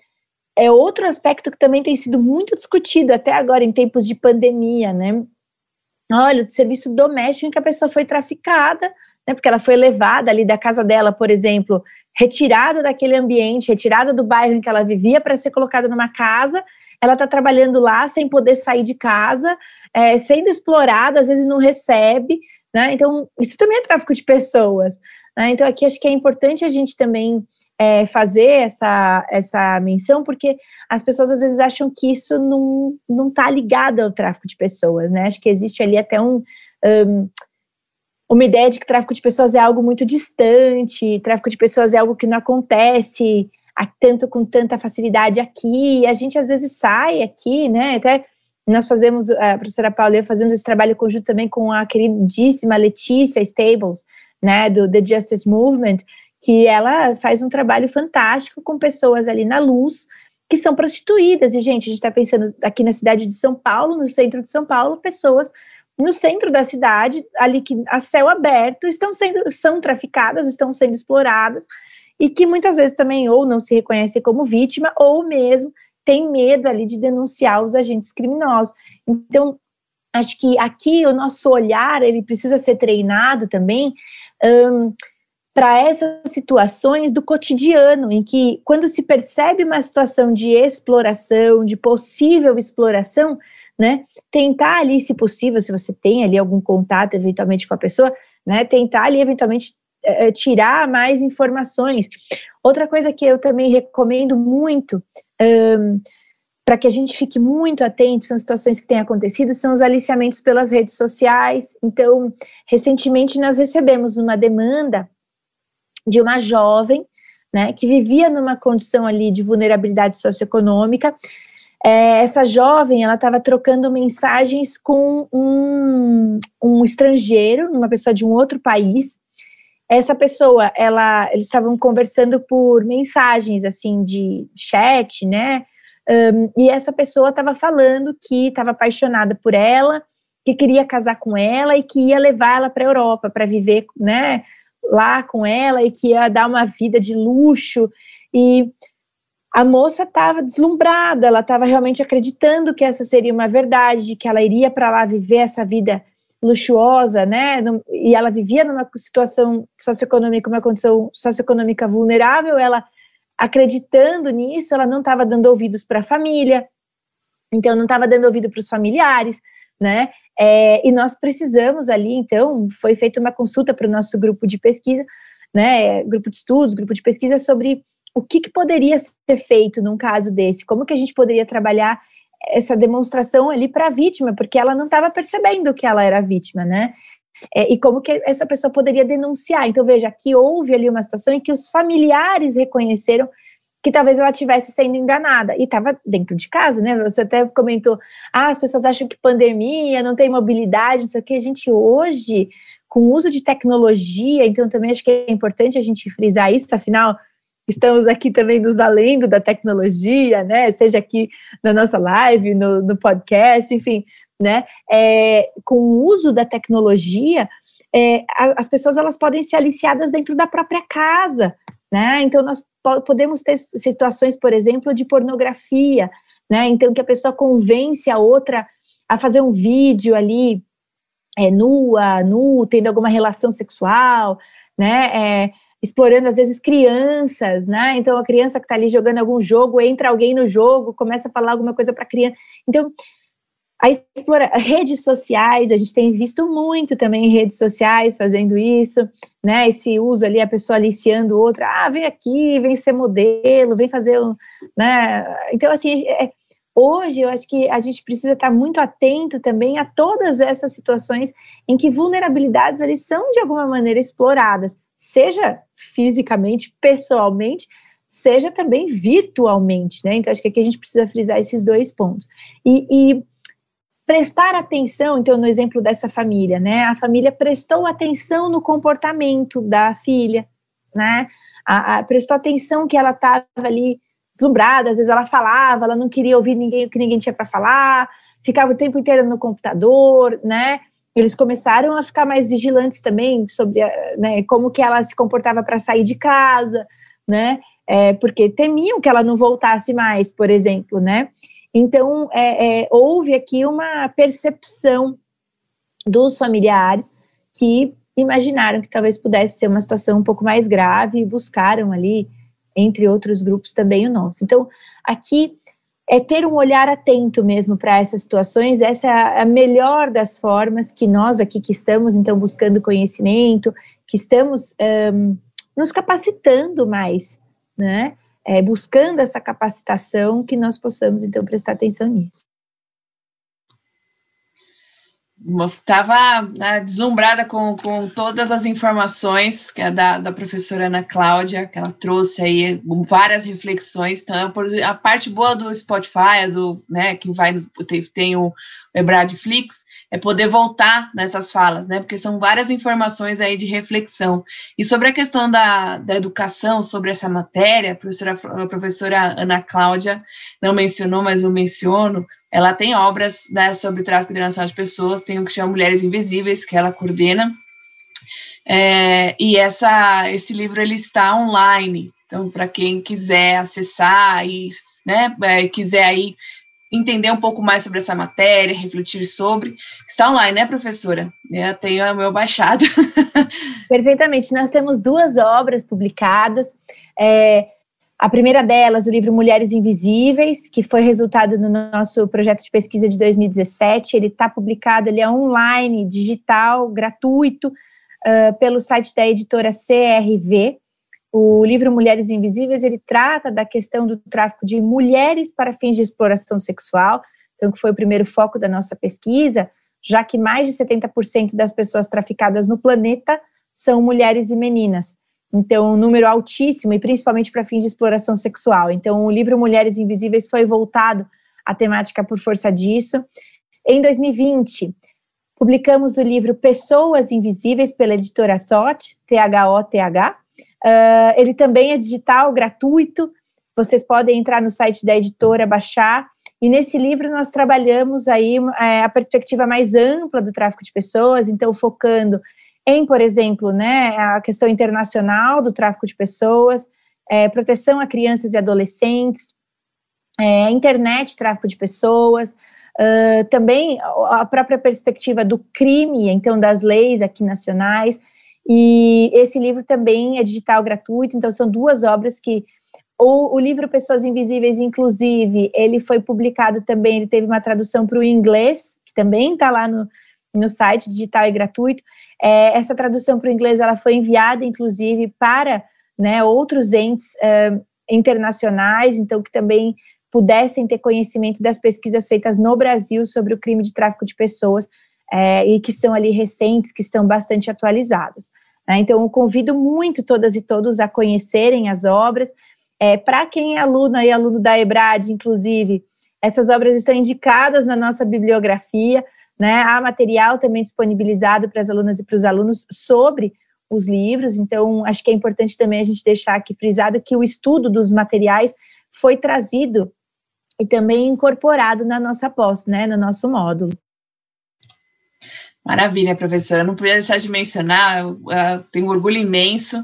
é outro aspecto que também tem sido muito discutido até agora em tempos de pandemia, né? Olha, o serviço doméstico em que a pessoa foi traficada, né? Porque ela foi levada ali da casa dela, por exemplo, retirada daquele ambiente, retirada do bairro em que ela vivia para ser colocada numa casa ela está trabalhando lá sem poder sair de casa, é, sendo explorada, às vezes não recebe, né? Então, isso também é tráfico de pessoas. Né? Então, aqui acho que é importante a gente também é, fazer essa, essa menção, porque as pessoas às vezes acham que isso não, não tá ligado ao tráfico de pessoas, né? Acho que existe ali até um, um uma ideia de que tráfico de pessoas é algo muito distante, tráfico de pessoas é algo que não acontece tanto com tanta facilidade aqui, a gente às vezes sai aqui, né, até nós fazemos, a professora Paula fazemos esse trabalho conjunto também com a queridíssima Letícia Stables, né, do The Justice Movement, que ela faz um trabalho fantástico com pessoas ali na luz, que são prostituídas, e gente, a gente está pensando aqui na cidade de São Paulo, no centro de São Paulo, pessoas no centro da cidade, ali que a céu aberto, estão sendo, são traficadas, estão sendo exploradas, e que muitas vezes também ou não se reconhece como vítima ou mesmo tem medo ali de denunciar os agentes criminosos. Então, acho que aqui o nosso olhar ele precisa ser treinado também um, para essas situações do cotidiano, em que quando se percebe uma situação de exploração, de possível exploração, né, tentar ali, se possível, se você tem ali algum contato eventualmente com a pessoa, né, tentar ali eventualmente é, tirar mais informações. Outra coisa que eu também recomendo muito, um, para que a gente fique muito atento, são situações que têm acontecido, são os aliciamentos pelas redes sociais. Então, recentemente nós recebemos uma demanda de uma jovem, né, que vivia numa condição ali de vulnerabilidade socioeconômica. É, essa jovem, ela estava trocando mensagens com um, um estrangeiro, uma pessoa de um outro país, essa pessoa, ela, eles estavam conversando por mensagens, assim, de chat, né, Um, e essa pessoa estava falando que estava apaixonada por ela, que queria casar com ela e que ia levar ela para a Europa para viver, né, lá com ela e que ia dar uma vida de luxo. E a moça estava deslumbrada, ela estava realmente acreditando que essa seria uma verdade, que ela iria para lá viver essa vida luxuosa, né? E ela vivia numa situação socioeconômica, uma condição socioeconômica vulnerável, ela acreditando nisso, ela não estava dando ouvidos para a família, então não estava dando ouvido para os familiares, né? É, e nós precisamos ali, então, foi feita uma consulta para o nosso grupo de pesquisa, né? Grupo de estudos, grupo de pesquisa sobre o que, que poderia ser feito num caso desse, como que a gente poderia trabalhar essa demonstração ali para a vítima, porque ela não estava percebendo que ela era vítima, né? É, e como que essa pessoa poderia denunciar. Então, veja, aqui houve ali uma situação em que os familiares reconheceram que talvez ela estivesse sendo enganada e estava dentro de casa, né? Você até comentou, ah, as pessoas acham que pandemia, não tem mobilidade, não sei o que. A gente hoje, com o uso de tecnologia, então também acho que é importante a gente frisar isso, afinal, estamos aqui também nos valendo da tecnologia, né? Seja aqui na nossa live, no, no podcast, enfim, né? É, com o uso da tecnologia, é, as pessoas elas podem ser aliciadas dentro da própria casa, né? Então nós podemos ter situações, por exemplo, de pornografia, né? Então que a pessoa convence a outra a fazer um vídeo ali é, nua, nu, tendo alguma relação sexual, né? É, explorando às vezes crianças, né? Então a criança que está ali jogando algum jogo, entra alguém no jogo, começa a falar alguma coisa para a criança. Então a explorar redes sociais, a gente tem visto muito também redes sociais fazendo isso, né? Esse uso ali, a pessoa aliciando outra, ah, vem aqui, vem ser modelo, vem fazer, né? Então, assim, é, hoje eu acho que a gente precisa estar muito atento também a todas essas situações em que vulnerabilidades ali são de alguma maneira exploradas, seja fisicamente, pessoalmente, seja também virtualmente, né? Então, acho que aqui a gente precisa frisar esses dois pontos. E, e prestar atenção, então, no exemplo dessa família, né? A família prestou atenção no comportamento da filha, né? A, a, prestou atenção que ela estava ali deslumbrada, às vezes ela falava, ela não queria ouvir ninguém o que ninguém tinha para falar, ficava o tempo inteiro no computador, né? Eles começaram a ficar mais vigilantes também sobre né, como que ela se comportava para sair de casa, né? É, porque temiam que ela não voltasse mais, por exemplo, né? Então, é, é, houve aqui uma percepção dos familiares que imaginaram que talvez pudesse ser uma situação um pouco mais grave e buscaram ali, entre outros grupos, também o nosso. Então, aqui é ter um olhar atento mesmo para essas situações, essa é a melhor das formas que nós aqui que estamos, então, buscando conhecimento, que estamos um, nos capacitando mais, né? é, buscando essa capacitação, que nós possamos, então, prestar atenção nisso. Estava né, deslumbrada com, com todas as informações que é da, da professora Ana Cláudia, que ela trouxe aí várias reflexões. Então, a parte boa do Spotify, do, né, que vai, tem, tem o Ebradflix, é poder voltar nessas falas, né? Porque são várias informações aí de reflexão. E sobre a questão da, da educação, sobre essa matéria, a professora, a professora Ana Cláudia não mencionou, mas eu menciono, ela tem obras né, sobre tráfico internacional de pessoas, tem o que chama Mulheres Invisíveis, que ela coordena, é, e essa, esse livro ele está online, então para quem quiser acessar e né, é, quiser aí entender um pouco mais sobre essa matéria, refletir sobre. Está online, né, professora? Eu tenho o meu baixado. Perfeitamente. Nós temos duas obras publicadas. É, a primeira delas, o livro Mulheres Invisíveis, que foi resultado no nosso projeto de pesquisa de 2017. Ele está publicado, ele é online, digital, gratuito, uh, pelo site da editora CRV. O livro Mulheres Invisíveis, ele trata da questão do tráfico de mulheres para fins de exploração sexual, então que foi o primeiro foco da nossa pesquisa, já que mais de 70% das pessoas traficadas no planeta são mulheres e meninas. Então, um número altíssimo e principalmente para fins de exploração sexual. Então, o livro Mulheres Invisíveis foi voltado à temática por força disso. Em 2020, publicamos o livro Pessoas Invisíveis pela editora THOT, T-H-O-T-H, Uh, ele também é digital, gratuito, vocês podem entrar no site da editora, baixar. E nesse livro nós trabalhamos aí é, a perspectiva mais ampla do tráfico de pessoas, então focando em, por exemplo, né, a questão internacional do tráfico de pessoas, é, proteção a crianças e adolescentes, é, internet, tráfico de pessoas, uh, também a própria perspectiva do crime, então das leis aqui nacionais. E esse livro também é digital gratuito, então são duas obras que o, o, livro Pessoas Invisíveis, inclusive, ele foi publicado também, ele teve uma tradução para o inglês, que também está lá no, no site, digital e gratuito. É, essa tradução para o inglês, ela foi enviada, inclusive, para né, outros entes é, internacionais, então, que também pudessem ter conhecimento das pesquisas feitas no Brasil sobre o crime de tráfico de pessoas, é, e que são ali recentes, que estão bastante atualizadas. Né? Então, eu convido muito todas e todos a conhecerem as obras, é, Para quem é aluno e aluno da EBRAD, inclusive, essas obras estão indicadas na nossa bibliografia, né? Há material também disponibilizado para as alunas e para os alunos sobre os livros, então acho que é importante também a gente deixar aqui frisado que o estudo dos materiais foi trazido e também incorporado na nossa pós, né, no nosso módulo. Maravilha, professora. Não podia deixar de mencionar, eu, eu tenho um orgulho imenso,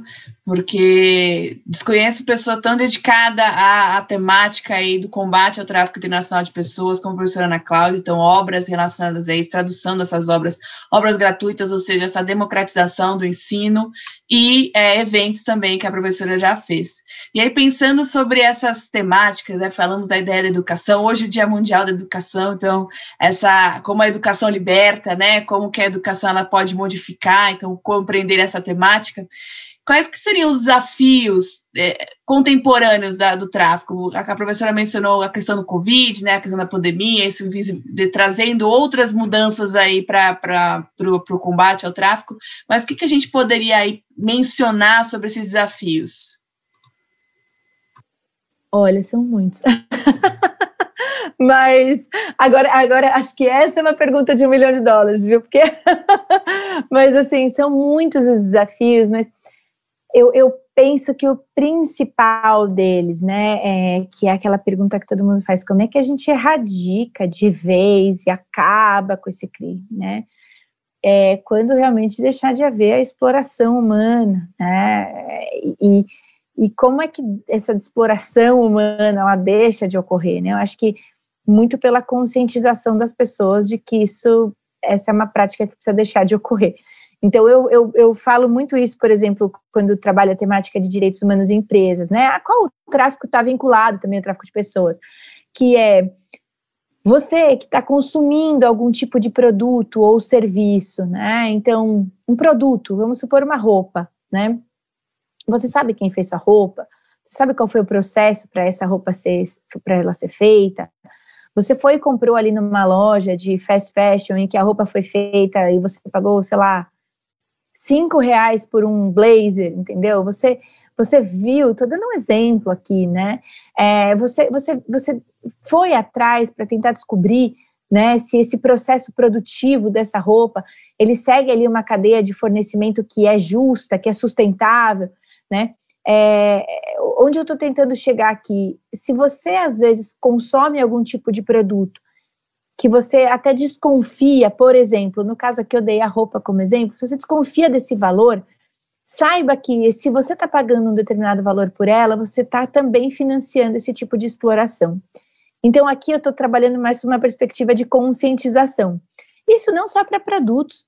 porque desconheço pessoa tão dedicada à, à, temática aí do combate ao tráfico internacional de pessoas como a professora Ana Cláudia, então obras relacionadas a isso, tradução dessas obras, obras gratuitas, ou seja, essa democratização do ensino e é, eventos também que a professora já fez. E aí, pensando sobre essas temáticas, né, falamos da ideia da educação, hoje é o Dia Mundial da Educação, então, essa, como a educação liberta, né, como que a educação ela pode modificar, então compreender essa temática. Quais que seriam os desafios é, contemporâneos da, do tráfico? A, a, professora mencionou a questão do Covid, né, a questão da pandemia, isso de, trazendo outras mudanças aí para o combate ao tráfico, mas o que, que a gente poderia aí mencionar sobre esses desafios? Olha, são muitos. Mas agora, agora acho que essa é uma pergunta de um milhão de dólares, viu? Porque, mas assim, são muitos os desafios, mas eu, eu penso que o principal deles, né, é que é aquela pergunta que todo mundo faz: como é que a gente erradica de vez e acaba com esse crime, né? É quando realmente deixar de haver a exploração humana, né? E, e como é que essa exploração humana ela deixa de ocorrer, né? Eu acho que muito pela conscientização das pessoas de que isso, essa é uma prática que precisa deixar de ocorrer. Então, eu, eu, eu falo muito isso, por exemplo, quando trabalho a temática de direitos humanos em empresas, né? A qual o tráfico está vinculado também ao tráfico de pessoas, que é você que está consumindo algum tipo de produto ou serviço, né? Então, um produto, vamos supor uma roupa, né? Você sabe quem fez sua roupa? Você sabe qual foi o processo para essa roupa ser, para ela ser feita? Você foi e comprou ali numa loja de fast fashion em que a roupa foi feita e você pagou, sei lá, cinco reais por um blazer, entendeu? Você você viu, estou dando um exemplo aqui, né? É, você, você, você foi atrás para tentar descobrir né, se esse processo produtivo dessa roupa, ele segue ali uma cadeia de fornecimento que é justa, que é sustentável, né? É, onde eu estou tentando chegar aqui, se você às vezes consome algum tipo de produto que você até desconfia, por exemplo, no caso aqui eu dei a roupa como exemplo, se você desconfia desse valor, saiba que se você está pagando um determinado valor por ela, você está também financiando esse tipo de exploração. Então aqui eu estou trabalhando mais uma perspectiva de conscientização. Isso não só para produtos,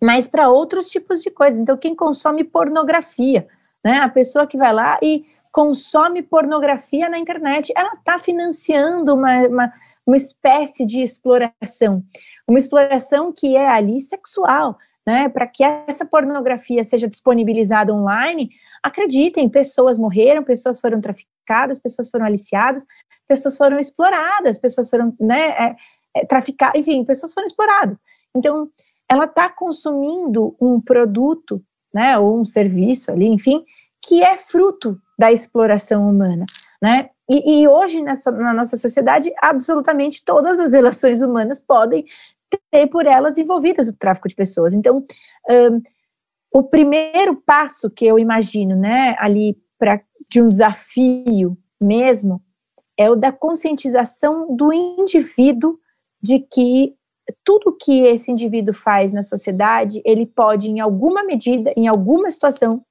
mas para outros tipos de coisas. Então quem consome pornografia, né? A pessoa que vai lá e consome pornografia na internet, ela está financiando uma, uma, uma espécie de exploração, uma exploração que é ali sexual, né? Para que essa pornografia seja disponibilizada online, acreditem, pessoas morreram, pessoas foram traficadas, pessoas foram aliciadas, pessoas foram exploradas, pessoas foram, né, é, é, traficadas, enfim, pessoas foram exploradas. Então, ela está consumindo um produto né, ou um serviço ali, enfim, que é fruto da exploração humana, né? E, e hoje nessa, na nossa sociedade, absolutamente todas as relações humanas podem ter por elas envolvidas o tráfico de pessoas. Então, um, o primeiro passo que eu imagino, né, ali para de um desafio, mesmo é o da conscientização do indivíduo de que tudo que esse indivíduo faz na sociedade, ele pode, em alguma medida, em alguma situação,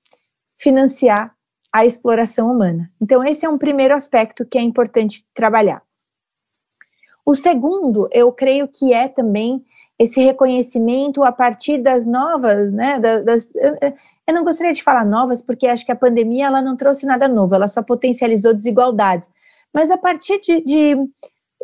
financiar a exploração humana. Então, esse é um primeiro aspecto que é importante trabalhar. O segundo, eu creio que é também esse reconhecimento a partir das novas, né, das, eu não gostaria de falar novas, porque acho que a pandemia ela não trouxe nada novo, ela só potencializou desigualdades, mas a partir de, de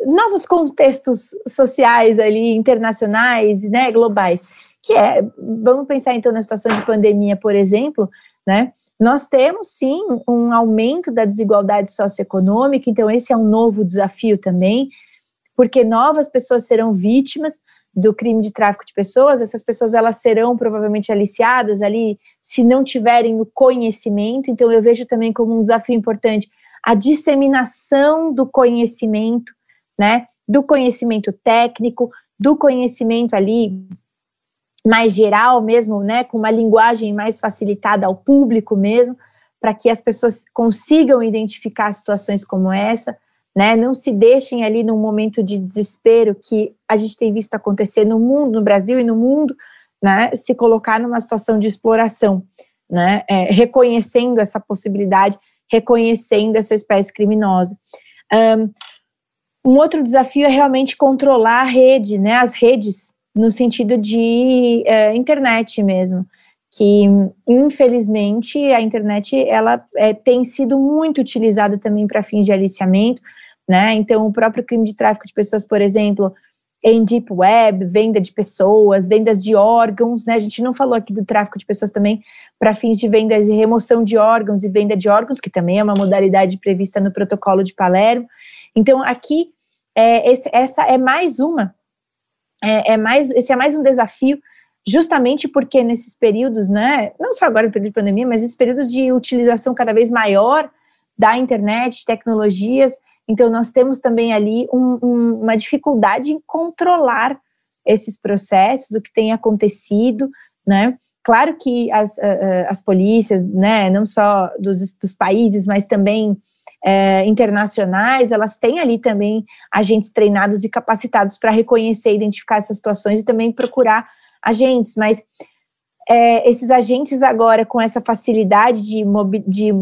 novos contextos sociais ali, internacionais, né, globais, que é, vamos pensar então na situação de pandemia, por exemplo, né, nós temos sim um aumento da desigualdade socioeconômica, então esse é um novo desafio também, porque novas pessoas serão vítimas do crime de tráfico de pessoas, essas pessoas elas serão provavelmente aliciadas ali se não tiverem o conhecimento. Então eu vejo também como um desafio importante a disseminação do conhecimento, né? Do conhecimento técnico, do conhecimento ali mais geral mesmo, né, com uma linguagem mais facilitada ao público mesmo, para que as pessoas consigam identificar situações como essa né? Não se deixem ali num momento de desespero que a gente tem visto acontecer no mundo, no Brasil e no mundo, né? Se colocar numa situação de exploração, né? É, reconhecendo essa possibilidade, reconhecendo essa espécie criminosa. Um, um outro desafio é realmente controlar a rede, né? As redes no sentido de é, internet mesmo que infelizmente a internet ela é, tem sido muito utilizada também para fins de aliciamento, né? Então, o próprio crime de tráfico de pessoas, por exemplo, em deep web, venda de pessoas, vendas de órgãos, né? A gente não falou aqui do tráfico de pessoas também para fins de vendas e remoção de órgãos e venda de órgãos, que também é uma modalidade prevista no protocolo de Palermo. Então, aqui é, esse, essa é mais uma, é, é, mais, esse é mais um desafio, justamente porque nesses períodos, né? Não só agora no período de pandemia, mas esses períodos de utilização cada vez maior da internet, tecnologias, então, nós temos também ali um, um, uma dificuldade em controlar esses processos, o que tem acontecido, né? Claro que as, as polícias, né, não só dos, dos países, mas também é, internacionais, elas têm ali também agentes treinados e capacitados para reconhecer e identificar essas situações e também procurar agentes, mas é, esses agentes agora com essa facilidade de, de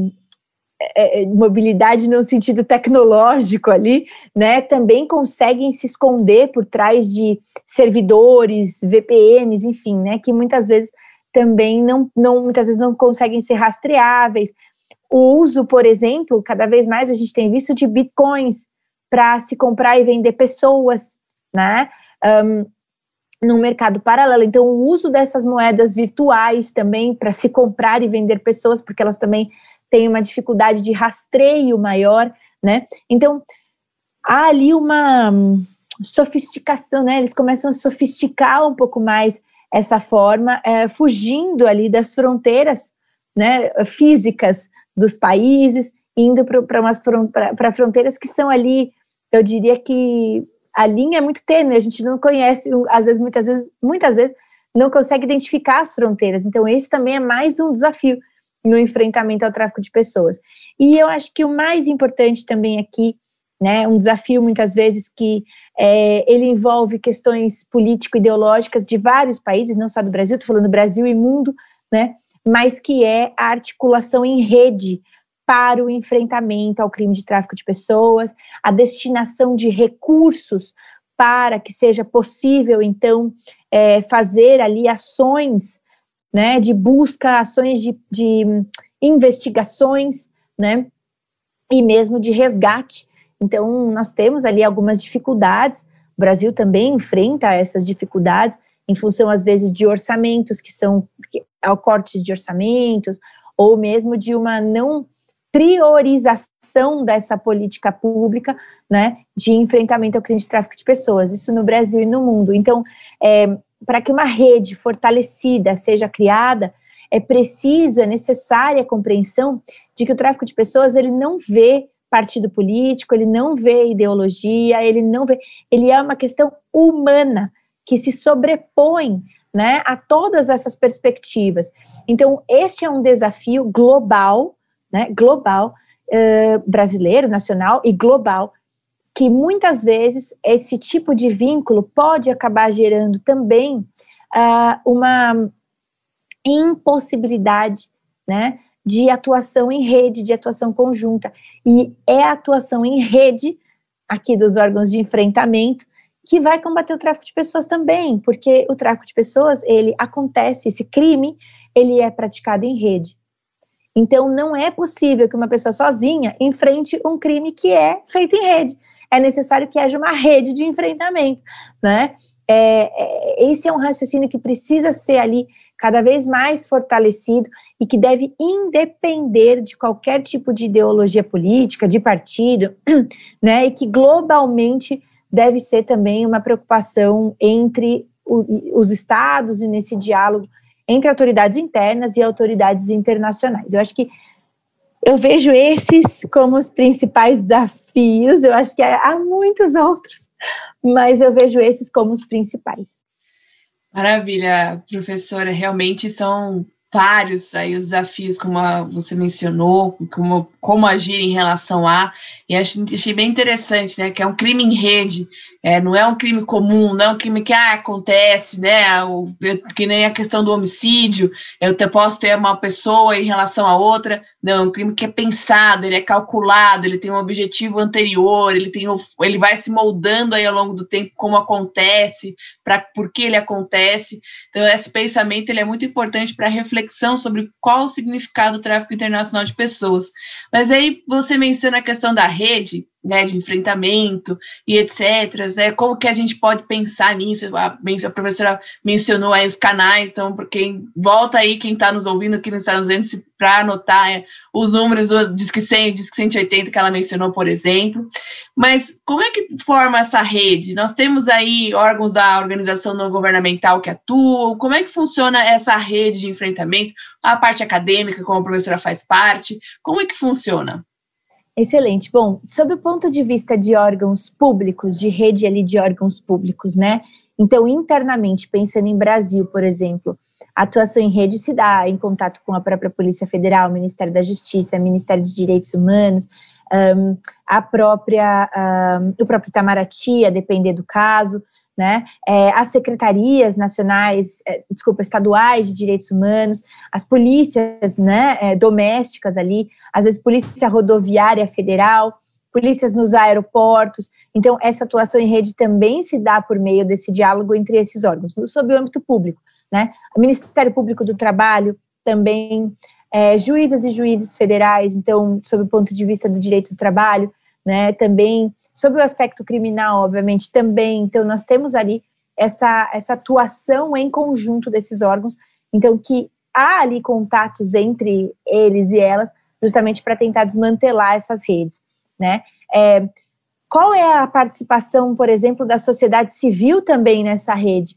é, é, mobilidade no sentido tecnológico ali, né, também conseguem se esconder por trás de servidores, VPNs, enfim, né, que muitas vezes também não, não muitas vezes não conseguem ser rastreáveis. O uso, por exemplo, cada vez mais a gente tem visto de bitcoins para se comprar e vender pessoas, né? Um, no mercado paralelo. Então, o uso dessas moedas virtuais também para se comprar e vender pessoas, porque elas também tem uma dificuldade de rastreio maior, né? Então, há ali uma sofisticação, né? Eles começam a sofisticar um pouco mais essa forma, é, fugindo ali das fronteiras, né, físicas dos países, indo para fronteiras que são ali, eu diria que a linha é muito tênue, a gente não conhece, às vezes, muitas vezes, muitas vezes, não consegue identificar as fronteiras. Então, esse também é mais um desafio no enfrentamento ao tráfico de pessoas. E eu acho que o mais importante também aqui, né, um desafio muitas vezes que é, ele envolve questões político-ideológicas de vários países, não só do Brasil, estou falando Brasil e mundo, né, mas que é a articulação em rede para o enfrentamento ao crime de tráfico de pessoas, a destinação de recursos para que seja possível, então, é, fazer ali ações né, de busca, ações de, de investigações, né, e mesmo de resgate. Então, nós temos ali algumas dificuldades, o Brasil também enfrenta essas dificuldades, em função, às vezes, de orçamentos que são ao cortes de orçamentos, ou mesmo de uma não priorização dessa política pública, né, de enfrentamento ao crime de tráfico de pessoas, isso no Brasil e no mundo. Então, é, para que uma rede fortalecida seja criada, é preciso, é necessária a compreensão de que o tráfico de pessoas ele não vê partido político, ele não vê ideologia, ele não vê, ele é uma questão humana que se sobrepõe, né, a todas essas perspectivas. Então, este é um desafio global, né, global, uh, brasileiro, nacional e global, que muitas vezes esse tipo de vínculo pode acabar gerando também uh, uma impossibilidade, né, de atuação em rede, de atuação conjunta. E é a atuação em rede, aqui dos órgãos de enfrentamento, que vai combater o tráfico de pessoas também, porque o tráfico de pessoas, ele acontece, esse crime, ele é praticado em rede. Então, não é possível que uma pessoa sozinha enfrente um crime que é feito em rede. É necessário que haja uma rede de enfrentamento, né? É, é, esse é um raciocínio que precisa ser ali cada vez mais fortalecido e que deve independer de qualquer tipo de ideologia política, de partido, né? E que globalmente deve ser também uma preocupação entre o, os estados e nesse diálogo entre autoridades internas e autoridades internacionais. Eu acho que eu vejo esses como os principais desafios, eu acho que há muitos outros, mas eu vejo esses como os principais. Maravilha, professora, realmente são vários aí os desafios, como a, você mencionou, como, como agir em relação a, e achei, achei bem interessante, né, que é um crime em rede, é, não é um crime comum, não é um crime que ah, acontece, né? O, que nem a questão do homicídio, eu te, posso ter uma pessoa em relação a outra. Não, é um crime que é pensado, ele é calculado, ele tem um objetivo anterior, ele, tem, ele vai se moldando aí ao longo do tempo como acontece, para por que ele acontece. Então, esse pensamento ele é muito importante para a reflexão sobre qual o significado do tráfico internacional de pessoas. Mas aí você menciona a questão da rede, né, de enfrentamento e etc. Né, como que a gente pode pensar nisso? A, a professora mencionou aí os canais, então, por quem volta aí, quem está nos ouvindo, quem está nos vendo, para anotar é, os números do Disque 100 Disque 180 que ela mencionou, por exemplo. Mas como é que forma essa rede? Nós temos aí órgãos da organização não governamental que atuam, como é que funciona essa rede de enfrentamento? A parte acadêmica, como a professora faz parte, como é que funciona? Excelente. Bom, sob o ponto de vista de órgãos públicos, de rede ali de órgãos públicos, né? Então, internamente, pensando em Brasil, por exemplo, a atuação em rede se dá em contato com a própria Polícia Federal, Ministério da Justiça, Ministério de Direitos Humanos, um, a própria, um, o próprio Itamaraty, a depender do caso, né? É, as secretarias nacionais, é, desculpa, estaduais de direitos humanos, as polícias, né, é, domésticas ali, às vezes polícia rodoviária federal, polícias nos aeroportos. Então, essa atuação em rede também se dá por meio desse diálogo entre esses órgãos, sob o âmbito público, né? O Ministério Público do Trabalho também, é, juízas e juízes federais, então, sob o ponto de vista do direito do trabalho, né, também Sobre o aspecto criminal, obviamente, também, então, nós temos ali essa, essa atuação em conjunto desses órgãos, então, que há ali contatos entre eles e elas, justamente para tentar desmantelar essas redes, né? É, qual é a participação, por exemplo, da sociedade civil também nessa rede?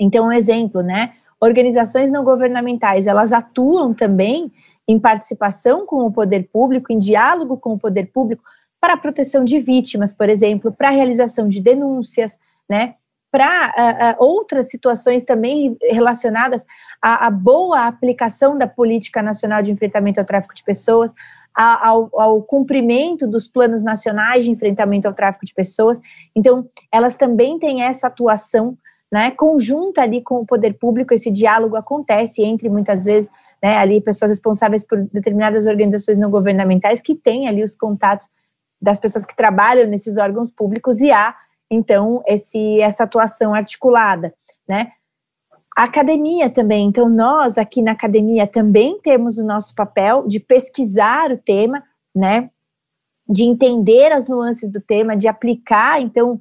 Então, um exemplo, né? Organizações não governamentais, elas atuam também em participação com o poder público, em diálogo com o poder público, para a proteção de vítimas, por exemplo, para a realização de denúncias, né? Para uh, uh, outras situações também relacionadas à, à, boa aplicação da política nacional de enfrentamento ao tráfico de pessoas, a, ao, ao cumprimento dos planos nacionais de enfrentamento ao tráfico de pessoas. Então, elas também têm essa atuação né, conjunta ali com o poder público, esse diálogo acontece entre muitas vezes né, ali pessoas responsáveis por determinadas organizações não governamentais que têm ali os contatos das pessoas que trabalham nesses órgãos públicos e há, então, esse, essa atuação articulada, né? A academia também, então nós aqui na academia também temos o nosso papel de pesquisar o tema, né? De entender as nuances do tema, de aplicar, então,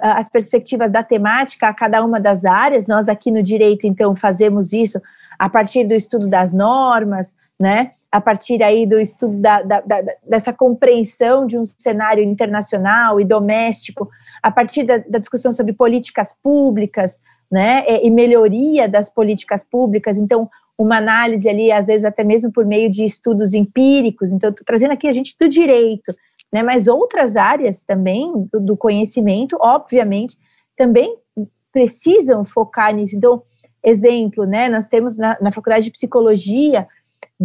as perspectivas da temática a cada uma das áreas. Nós aqui no direito, então, fazemos isso a partir do estudo das normas, né? A partir aí do estudo da, da, da, dessa compreensão de um cenário internacional e doméstico, a partir da, discussão sobre políticas públicas, né, e melhoria das políticas públicas, então uma análise ali, às vezes até mesmo por meio de estudos empíricos, então estou trazendo aqui a gente do direito, né, mas outras áreas também do, do conhecimento, obviamente, também precisam focar nisso, então, exemplo, né, nós temos na, na faculdade de psicologia,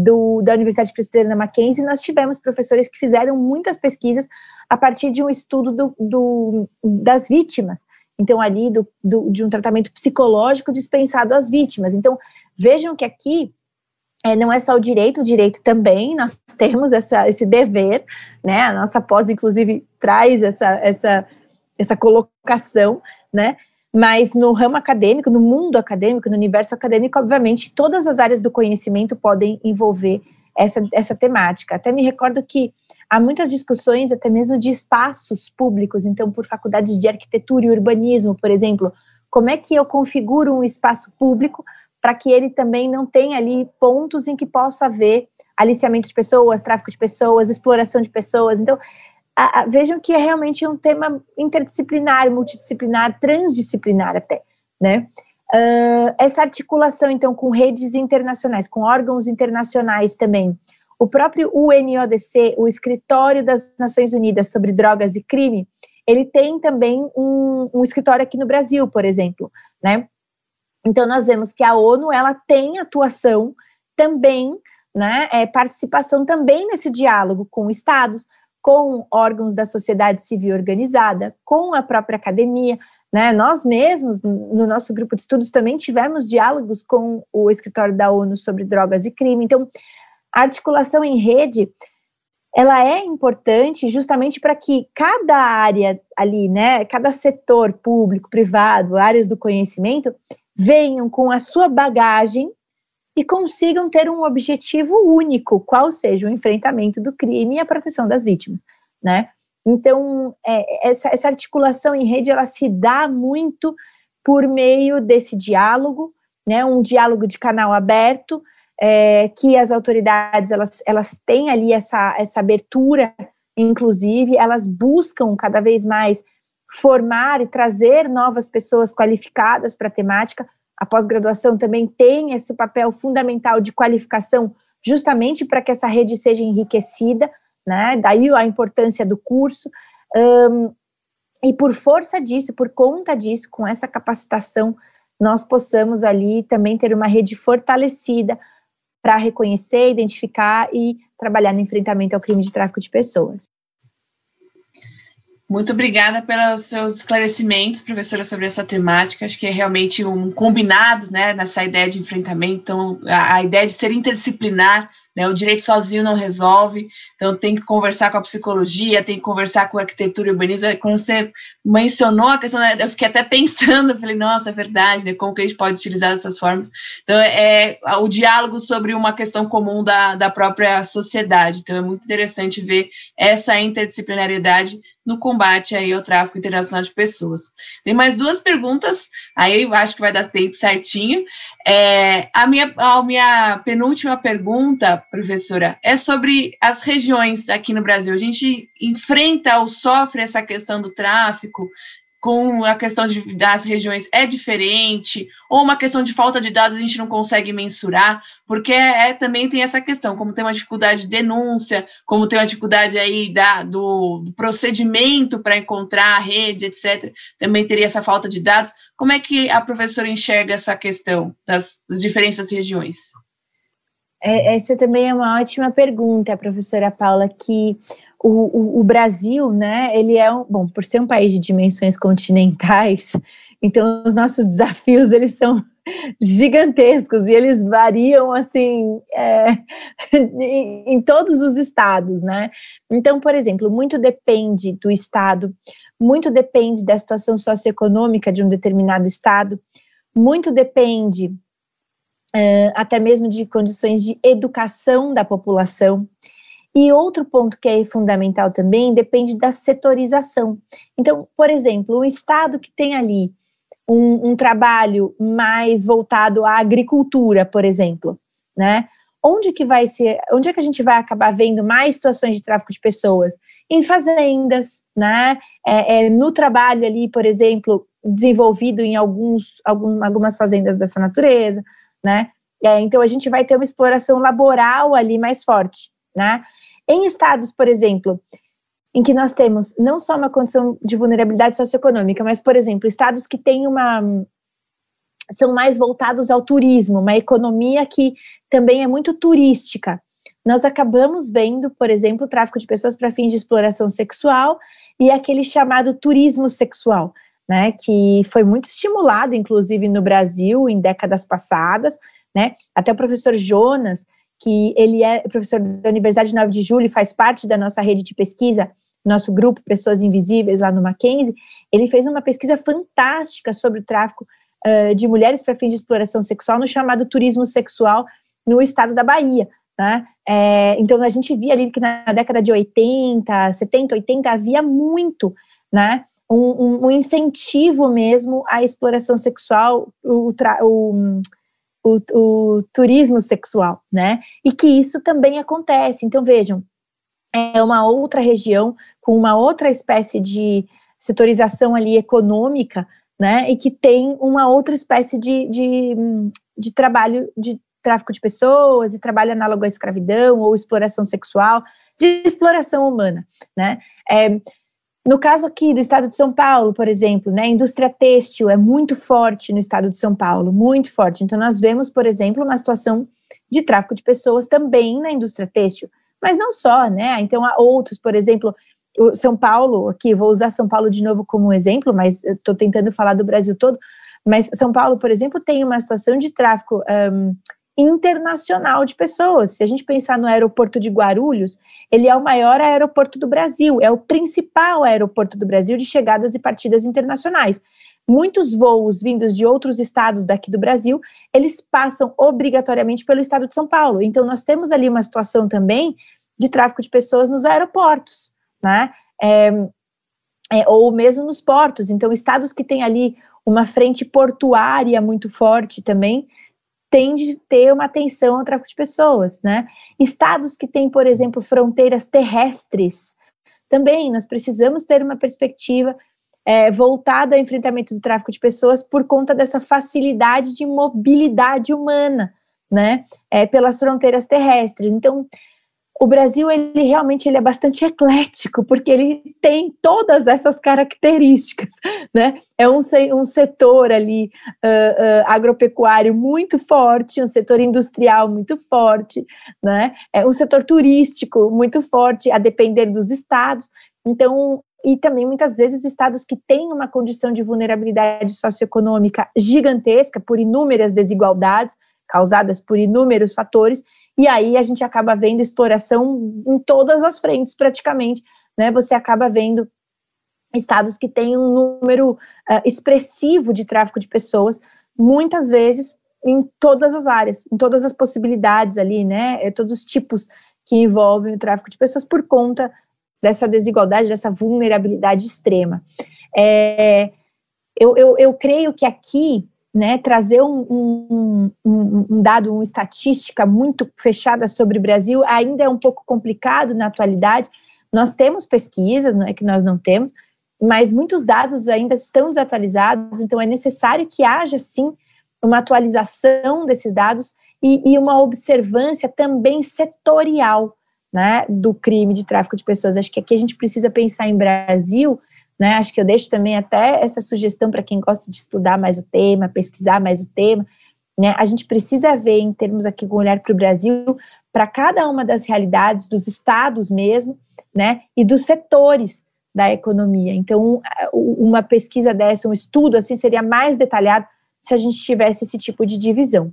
do, da Universidade Presbiteriana Mackenzie, nós tivemos professores que fizeram muitas pesquisas a partir de um estudo do, do das vítimas. Então, ali, de um tratamento psicológico dispensado às vítimas. Então, vejam que aqui é, não é só o direito, o direito também, nós temos essa, esse dever, né? A nossa pós, inclusive, traz essa, essa, essa colocação, né? Mas no ramo acadêmico, no mundo acadêmico, no universo acadêmico, obviamente, todas as áreas do conhecimento podem envolver essa, essa temática. Até me recordo que há muitas discussões, até mesmo de espaços públicos, então, por faculdades de arquitetura e urbanismo, por exemplo, como é que eu configuro um espaço público para que ele também não tenha ali pontos em que possa haver aliciamento de pessoas, tráfico de pessoas, exploração de pessoas. Então, a, a, vejam que é realmente um tema interdisciplinar, multidisciplinar, transdisciplinar até, né? Uh, essa articulação, então, com redes internacionais, com órgãos internacionais também. O próprio UNODC, o Escritório das Nações Unidas sobre Drogas e Crime, ele tem também um, um escritório aqui no Brasil, por exemplo, né? Então, nós vemos que a ONU ela tem atuação também, né, é, participação também nesse diálogo com estados, com órgãos da sociedade civil organizada, com a própria academia. Né? Nós mesmos, no nosso grupo de estudos, também tivemos diálogos com o escritório da ONU sobre drogas e crime. Então, a articulação em rede ela é importante justamente para que cada área ali, né, cada setor público, privado, áreas do conhecimento, venham com a sua bagagem e consigam ter um objetivo único, qual seja o enfrentamento do crime e a proteção das vítimas, né? Então, é, essa, essa articulação em rede, ela se dá muito por meio desse diálogo, né? Um diálogo de canal aberto, é, que as autoridades, elas, elas têm ali essa, essa abertura, inclusive, elas buscam cada vez mais formar e trazer novas pessoas qualificadas para a temática. A pós-graduação também tem esse papel fundamental de qualificação, justamente para que essa rede seja enriquecida, né? Daí a importância do curso. Um, e por força disso, por conta disso, com essa capacitação, nós possamos ali também ter uma rede fortalecida para reconhecer, identificar e trabalhar no enfrentamento ao crime de tráfico de pessoas. Muito obrigada pelos seus esclarecimentos, professora, sobre essa temática. Acho que é realmente um combinado, né, nessa ideia de enfrentamento. Então, a, a ideia de ser interdisciplinar né? O direito sozinho não resolve, então tem que conversar com a psicologia, tem que conversar com a arquitetura e urbanismo. Quando você mencionou a questão, né, eu fiquei até pensando, falei, nossa, é verdade, né? como que a gente pode utilizar dessas formas. Então, é, é o diálogo sobre uma questão comum da, da própria sociedade. Então, é muito interessante ver essa interdisciplinariedade no combate aí ao tráfico internacional de pessoas. Tem mais duas perguntas, aí eu acho que vai dar tempo certinho. É, a, minha, a minha penúltima pergunta, professora, é sobre as regiões aqui no Brasil. A gente enfrenta ou sofre essa questão do tráfico com a questão de, das regiões é diferente, ou uma questão de falta de dados a gente não consegue mensurar, porque é, é também tem essa questão, como tem uma dificuldade de denúncia, como tem uma dificuldade aí da, do, do procedimento para encontrar a rede, etc., também teria essa falta de dados. Como é que a professora enxerga essa questão das, das diferentes regiões? É, essa também é uma ótima pergunta, professora Paula, que o, o, o, Brasil, né, ele é, um, bom, por ser um país de dimensões continentais, então os nossos desafios, eles são gigantescos e eles variam, assim, é, em, em todos os estados, né. Então, por exemplo, muito depende do estado, muito depende da situação socioeconômica de um determinado estado, muito depende é, até mesmo de condições de educação da população, e outro ponto que é fundamental também depende da setorização. Então, por exemplo, um estado que tem ali um, um trabalho mais voltado à agricultura, por exemplo, né? Onde que vai ser, onde é que a gente vai acabar vendo mais situações de tráfico de pessoas? Em fazendas, né? É, é, no trabalho ali, por exemplo, desenvolvido em alguns, algum, algumas fazendas dessa natureza, né? É, então a gente vai ter uma exploração laboral ali mais forte, né? Em estados, por exemplo, em que nós temos não só uma condição de vulnerabilidade socioeconômica, mas, por exemplo, estados que têm uma, são mais voltados ao turismo, uma economia que também é muito turística. Nós acabamos vendo, por exemplo, o tráfico de pessoas para fins de exploração sexual e aquele chamado turismo sexual, né, que foi muito estimulado, inclusive no Brasil, em décadas passadas, né, até o professor Jonas, que ele é professor da Universidade 9 de Julho e faz parte da nossa rede de pesquisa, nosso grupo Pessoas Invisíveis lá no Mackenzie, ele fez uma pesquisa fantástica sobre o tráfico uh, de mulheres para fins de exploração sexual no chamado turismo sexual no estado da Bahia. Né? É, então, a gente via ali que na década de 80, 70, 80, havia muito né, um, um, incentivo mesmo à exploração sexual, o, o, o, o, turismo sexual, né? E que isso também acontece. Então, vejam, é uma outra região com uma outra espécie de setorização ali econômica, né? E que tem uma outra espécie de, de, de trabalho de tráfico de pessoas e trabalho análogo à escravidão ou exploração sexual, de exploração humana, né? É, no caso aqui do estado de São Paulo, por exemplo, né, a indústria têxtil é muito forte no estado de São Paulo, muito forte. Então, nós vemos, por exemplo, uma situação de tráfico de pessoas também na indústria têxtil, mas não só, né? Então, há outros, por exemplo, São Paulo, aqui, vou usar São Paulo de novo como exemplo, mas estou tentando falar do Brasil todo. Mas São Paulo, por exemplo, tem uma situação de tráfico um, internacional de pessoas. Se a gente pensar no aeroporto de Guarulhos, ele é o maior aeroporto do Brasil, é o principal aeroporto do Brasil de chegadas e partidas internacionais. Muitos voos vindos de outros estados daqui do Brasil, eles passam obrigatoriamente pelo estado de São Paulo. Então, nós temos ali uma situação também de tráfico de pessoas nos aeroportos, né? É, é, ou mesmo nos portos. Então, estados que têm ali uma frente portuária muito forte também, tende a ter uma atenção ao tráfico de pessoas, né? Estados que têm, por exemplo, fronteiras terrestres, também nós precisamos ter uma perspectiva é, voltada ao enfrentamento do tráfico de pessoas por conta dessa facilidade de mobilidade humana, né? É, pelas fronteiras terrestres. Então, o Brasil ele realmente ele é bastante eclético porque ele tem todas essas características, né? É um, um setor ali uh, uh, agropecuário muito forte, um setor industrial muito forte, né? É um setor turístico muito forte, a depender dos estados. Então, e também muitas vezes estados que têm uma condição de vulnerabilidade socioeconômica gigantesca por inúmeras desigualdades causadas por inúmeros fatores e aí a gente acaba vendo exploração em todas as frentes, praticamente. Né? Você acaba vendo estados que têm um número uh, expressivo de tráfico de pessoas, muitas vezes em todas as áreas, em todas as possibilidades ali, né? É, todos os tipos que envolvem o tráfico de pessoas por conta dessa desigualdade, dessa vulnerabilidade extrema. É, eu, eu, eu creio que aqui né, trazer um, um, um, um, dado, uma estatística muito fechada sobre o Brasil ainda é um pouco complicado na atualidade. Nós temos pesquisas, não é que nós não temos, mas muitos dados ainda estão desatualizados, então é necessário que haja sim uma atualização desses dados e, e uma observância também setorial né, do crime de tráfico de pessoas. Acho que aqui a gente precisa pensar em Brasil né? Acho que eu deixo também até essa sugestão para quem gosta de estudar mais o tema, pesquisar mais o tema. Né? A gente precisa ver, em termos aqui com olhar para o Brasil, para cada uma das realidades dos estados mesmo, né? E dos setores da economia. Então, uma pesquisa dessa, um estudo assim, seria mais detalhado se a gente tivesse esse tipo de divisão.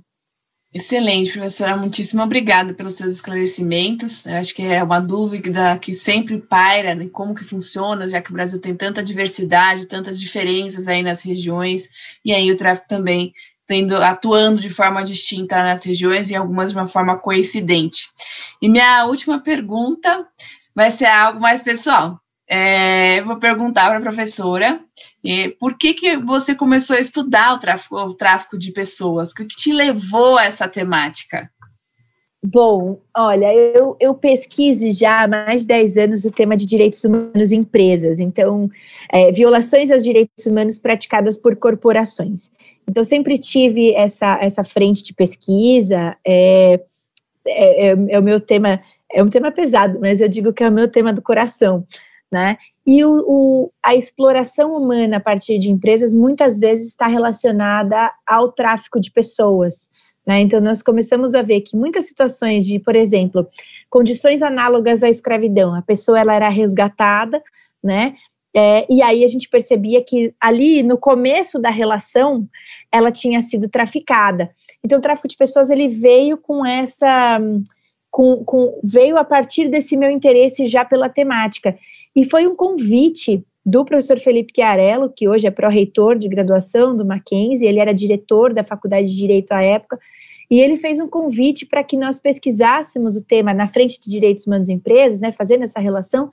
Excelente, professora. Muitíssimo obrigada pelos seus esclarecimentos. Eu acho que é uma dúvida que sempre paira, né, como que funciona, já que o Brasil tem tanta diversidade, tantas diferenças aí nas regiões, e aí o tráfico também tendo, atuando de forma distinta nas regiões e algumas de uma forma coincidente. E minha última pergunta vai ser algo mais pessoal. É, vou perguntar para a professora é, por que, que você começou a estudar o tráfico, o tráfico de pessoas? O que te levou a essa temática? Bom, olha, eu, eu pesquiso já há mais de 10 anos o tema de direitos humanos em empresas, então, é, violações aos direitos humanos praticadas por corporações. Então, sempre tive essa, essa frente de pesquisa, é, é, é, é o meu tema, é um tema pesado, mas eu digo que é o meu tema do coração né? E o, o, a exploração humana a partir de empresas muitas vezes está relacionada ao tráfico de pessoas. Né? Então, nós começamos a ver que muitas situações de, por exemplo, condições análogas à escravidão, a pessoa ela era resgatada, né? É, e aí a gente percebia que ali no começo da relação ela tinha sido traficada. Então, o tráfico de pessoas ele veio com essa. Com, com, veio a partir desse meu interesse já pela temática. E foi um convite do professor Felipe Chiarello, que hoje é pró-reitor de graduação do Mackenzie, ele era diretor da Faculdade de Direito à época, e ele fez um convite para que nós pesquisássemos o tema na frente de direitos humanos e empresas, né, fazendo essa relação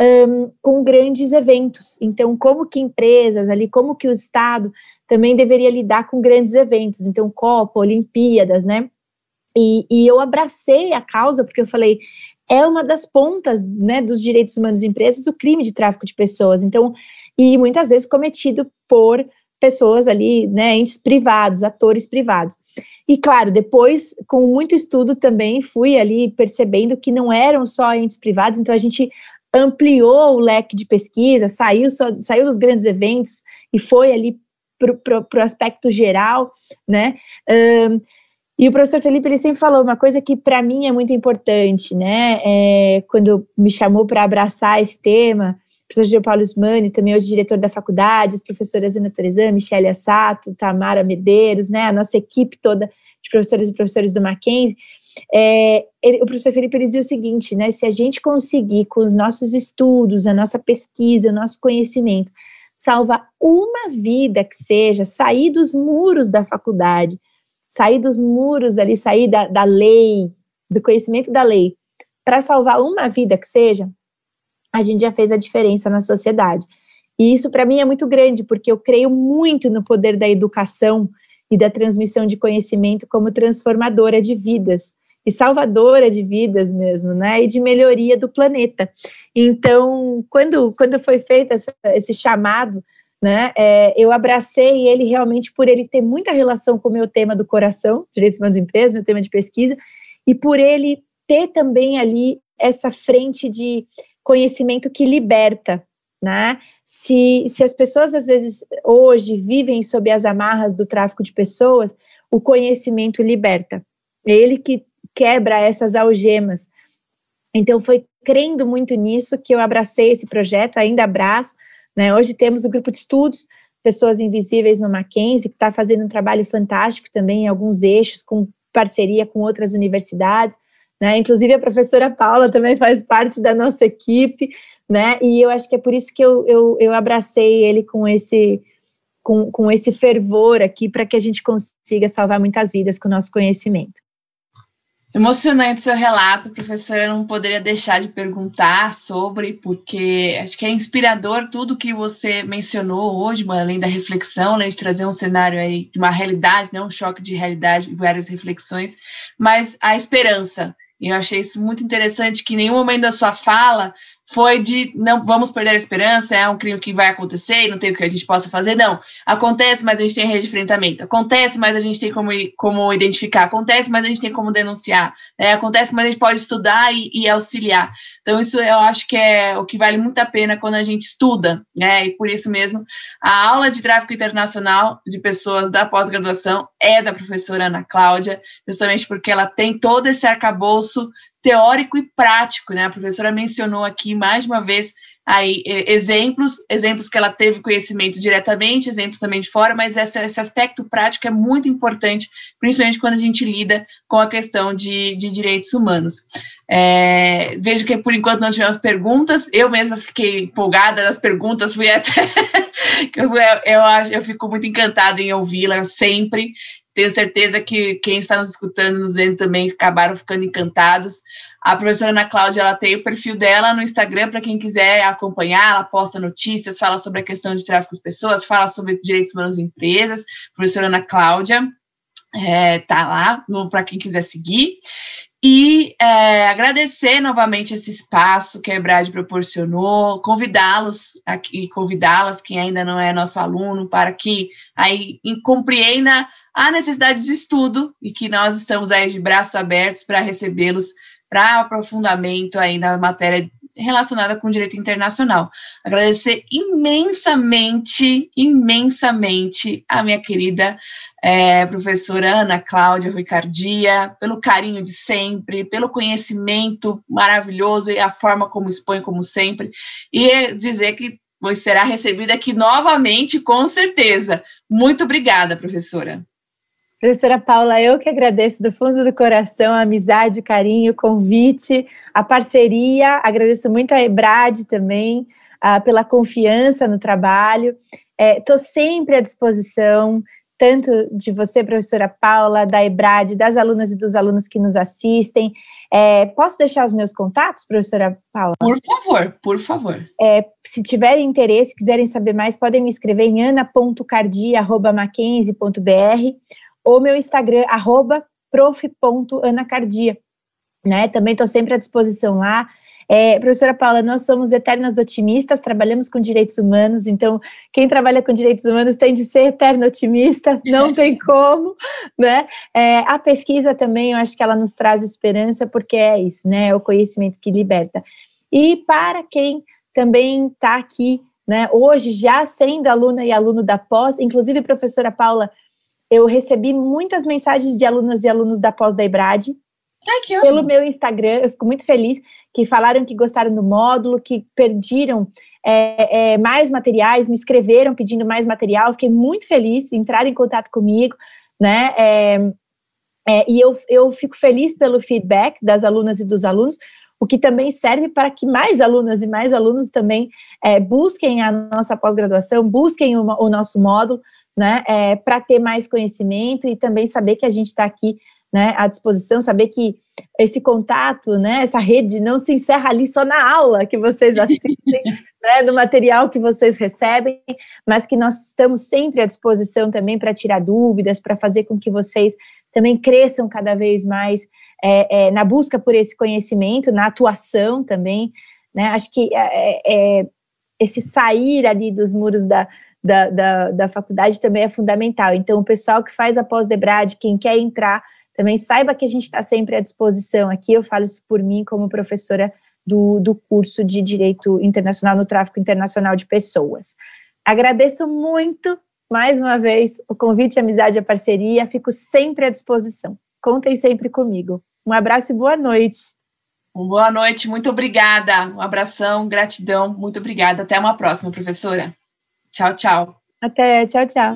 um, com grandes eventos. Então, como que empresas ali, como que o Estado também deveria lidar com grandes eventos, então Copa, Olimpíadas, né? E, e eu abracei a causa porque eu falei, é uma das pontas né, dos direitos humanos em empresas o crime de tráfico de pessoas. Então, e muitas vezes cometido por pessoas ali, né, entes privados, atores privados. E claro, depois, com muito estudo também, fui ali percebendo que não eram só entes privados, então a gente ampliou o leque de pesquisa, saiu, só, saiu dos grandes eventos e foi ali para o aspecto geral, né? Um, e o professor Felipe ele sempre falou uma coisa que para mim é muito importante, né? É, quando me chamou para abraçar esse tema, o professor Gil Paulo Ismani, também hoje diretor da faculdade, as professoras Ana Torezan, Michele Assato, Tamara Medeiros, né? A nossa equipe toda de professores e professores do Mackenzie. É, ele, o professor Felipe ele dizia o seguinte, né? Se a gente conseguir com os nossos estudos, a nossa pesquisa, o nosso conhecimento, salvar uma vida que seja, sair dos muros da faculdade, sair dos muros ali, sair da, da lei, do conhecimento da lei, para salvar uma vida que seja, a gente já fez a diferença na sociedade. E isso para mim é muito grande, porque eu creio muito no poder da educação e da transmissão de conhecimento como transformadora de vidas e salvadora de vidas mesmo, né? E de melhoria do planeta. Então, quando, quando foi feito essa, esse chamado né? É, eu abracei ele realmente por ele ter muita relação com o meu tema do coração, direitos humanos e empresas, meu tema de pesquisa, e por ele ter também ali essa frente de conhecimento que liberta, né? Se, se as pessoas às vezes hoje vivem sob as amarras do tráfico de pessoas, o conhecimento liberta. Ele que quebra essas algemas. Então foi crendo muito nisso que eu abracei esse projeto, ainda abraço, né? Hoje temos o grupo de estudos Pessoas Invisíveis no Mackenzie, que está fazendo um trabalho fantástico também em alguns eixos, com parceria com outras universidades. Né? Inclusive a professora Paula também faz parte da nossa equipe, né? E eu acho que é por isso que eu, eu, eu abracei ele com esse, com, com esse fervor aqui, para que a gente consiga salvar muitas vidas com o nosso conhecimento. Emocionante seu relato, professora. Eu não poderia deixar de perguntar sobre, porque acho que é inspirador tudo que você mencionou hoje, além da reflexão, além de trazer um cenário aí de uma realidade, né, um choque de realidade, várias reflexões, mas a esperança. E eu achei isso muito interessante que em nenhum momento da sua fala foi de não vamos perder a esperança, é um crime que vai acontecer e não tem o que a gente possa fazer. Não, acontece, mas a gente tem rede de enfrentamento. Acontece, mas a gente tem como, como identificar. Acontece, mas a gente tem como denunciar. Né? Acontece, mas a gente pode estudar e, e, auxiliar. Então, isso eu acho que é o que vale muito a pena quando a gente estuda. Né? E por isso mesmo, a aula de tráfico internacional de pessoas da pós-graduação é da professora Ana Cláudia, justamente porque ela tem todo esse arcabouço teórico e prático, né? A professora mencionou aqui mais uma vez aí exemplos, exemplos que ela teve conhecimento diretamente, exemplos também de fora, mas esse, aspecto prático é muito importante, principalmente quando a gente lida com a questão de, de direitos humanos. É, vejo que por enquanto não tivemos perguntas, eu mesma fiquei empolgada nas perguntas, fui até. eu, eu, eu fico muito encantada em ouvi-la sempre. Tenho certeza que quem está nos escutando, nos vendo também, acabaram ficando encantados. A professora Ana Cláudia, ela tem o perfil dela no Instagram para quem quiser acompanhar, ela posta notícias, fala sobre a questão de tráfico de pessoas, fala sobre direitos humanos em empresas. A professora Ana Cláudia é, tá lá para quem quiser seguir. E é, agradecer novamente esse espaço que a Ebrad proporcionou, convidá-los aqui, convidá-las, quem ainda não é nosso aluno, para que aí compreenda a necessidade de estudo e que nós estamos aí de braços abertos para recebê-los para aprofundamento aí na matéria relacionada com direito internacional. Agradecer imensamente, imensamente a minha querida é, professora Ana Cláudia Ricardia, pelo carinho de sempre, pelo conhecimento maravilhoso e a forma como expõe, como sempre, e dizer que será recebida aqui novamente, com certeza. Muito obrigada, professora. Professora Paula, eu que agradeço do fundo do coração a amizade, o carinho, o convite, a parceria. Agradeço muito a Ebrad também uh, pela confiança no trabalho. Estou é, sempre à disposição, tanto de você, professora Paula, da Ebrad, das alunas e dos alunos que nos assistem. É, posso deixar os meus contatos, professora Paula? Por favor, por favor. É, se tiverem interesse, quiserem saber mais, podem me escrever em ana.cardia.mackenzie.br ou meu Instagram, arroba prof.anacardia. Né? Também estou sempre à disposição lá. É, professora Paula, nós somos eternas otimistas, trabalhamos com direitos humanos, então quem trabalha com direitos humanos tem de ser eterno otimista, não tem como, né? É, a pesquisa também, eu acho que ela nos traz esperança, porque é isso, né? É o conhecimento que liberta. E para quem também está aqui, né, hoje, já sendo aluna e aluno da pós, inclusive, professora Paula, eu recebi muitas mensagens de alunas e alunos da pós da Ibrad. Ai, pelo meu Instagram, eu fico muito feliz que falaram que gostaram do módulo, que perdiram é, é, mais materiais, me escreveram pedindo mais material, fiquei muito feliz, entraram em contato comigo, né? É, é, e eu, eu fico feliz pelo feedback das alunas e dos alunos, o que também serve para que mais alunas e mais alunos também é, busquem a nossa pós-graduação, busquem o, o nosso módulo, né, é, para ter mais conhecimento e também saber que a gente está aqui né, à disposição, saber que esse contato, né, essa rede não se encerra ali só na aula que vocês assistem, né, no material que vocês recebem, mas que nós estamos sempre à disposição também para tirar dúvidas, para fazer com que vocês também cresçam cada vez mais é, é, na busca por esse conhecimento, na atuação também, né, acho que é, é, é esse sair ali dos muros da, da, da, da faculdade também é fundamental. Então, o pessoal que faz a pós-debrad, quem quer entrar, também saiba que a gente está sempre à disposição aqui. Eu falo isso por mim, como professora do, do curso de Direito Internacional no Tráfico Internacional de Pessoas. Agradeço muito, mais uma vez, o convite, a amizade e a parceria. Fico sempre à disposição. Contem sempre comigo. Um abraço e boa noite. Boa noite, muito obrigada. Um abração, gratidão, muito obrigada. Até uma próxima, professora. Tchau, tchau. Até, tchau, tchau.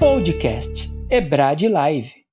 Podcast Ebrad Live.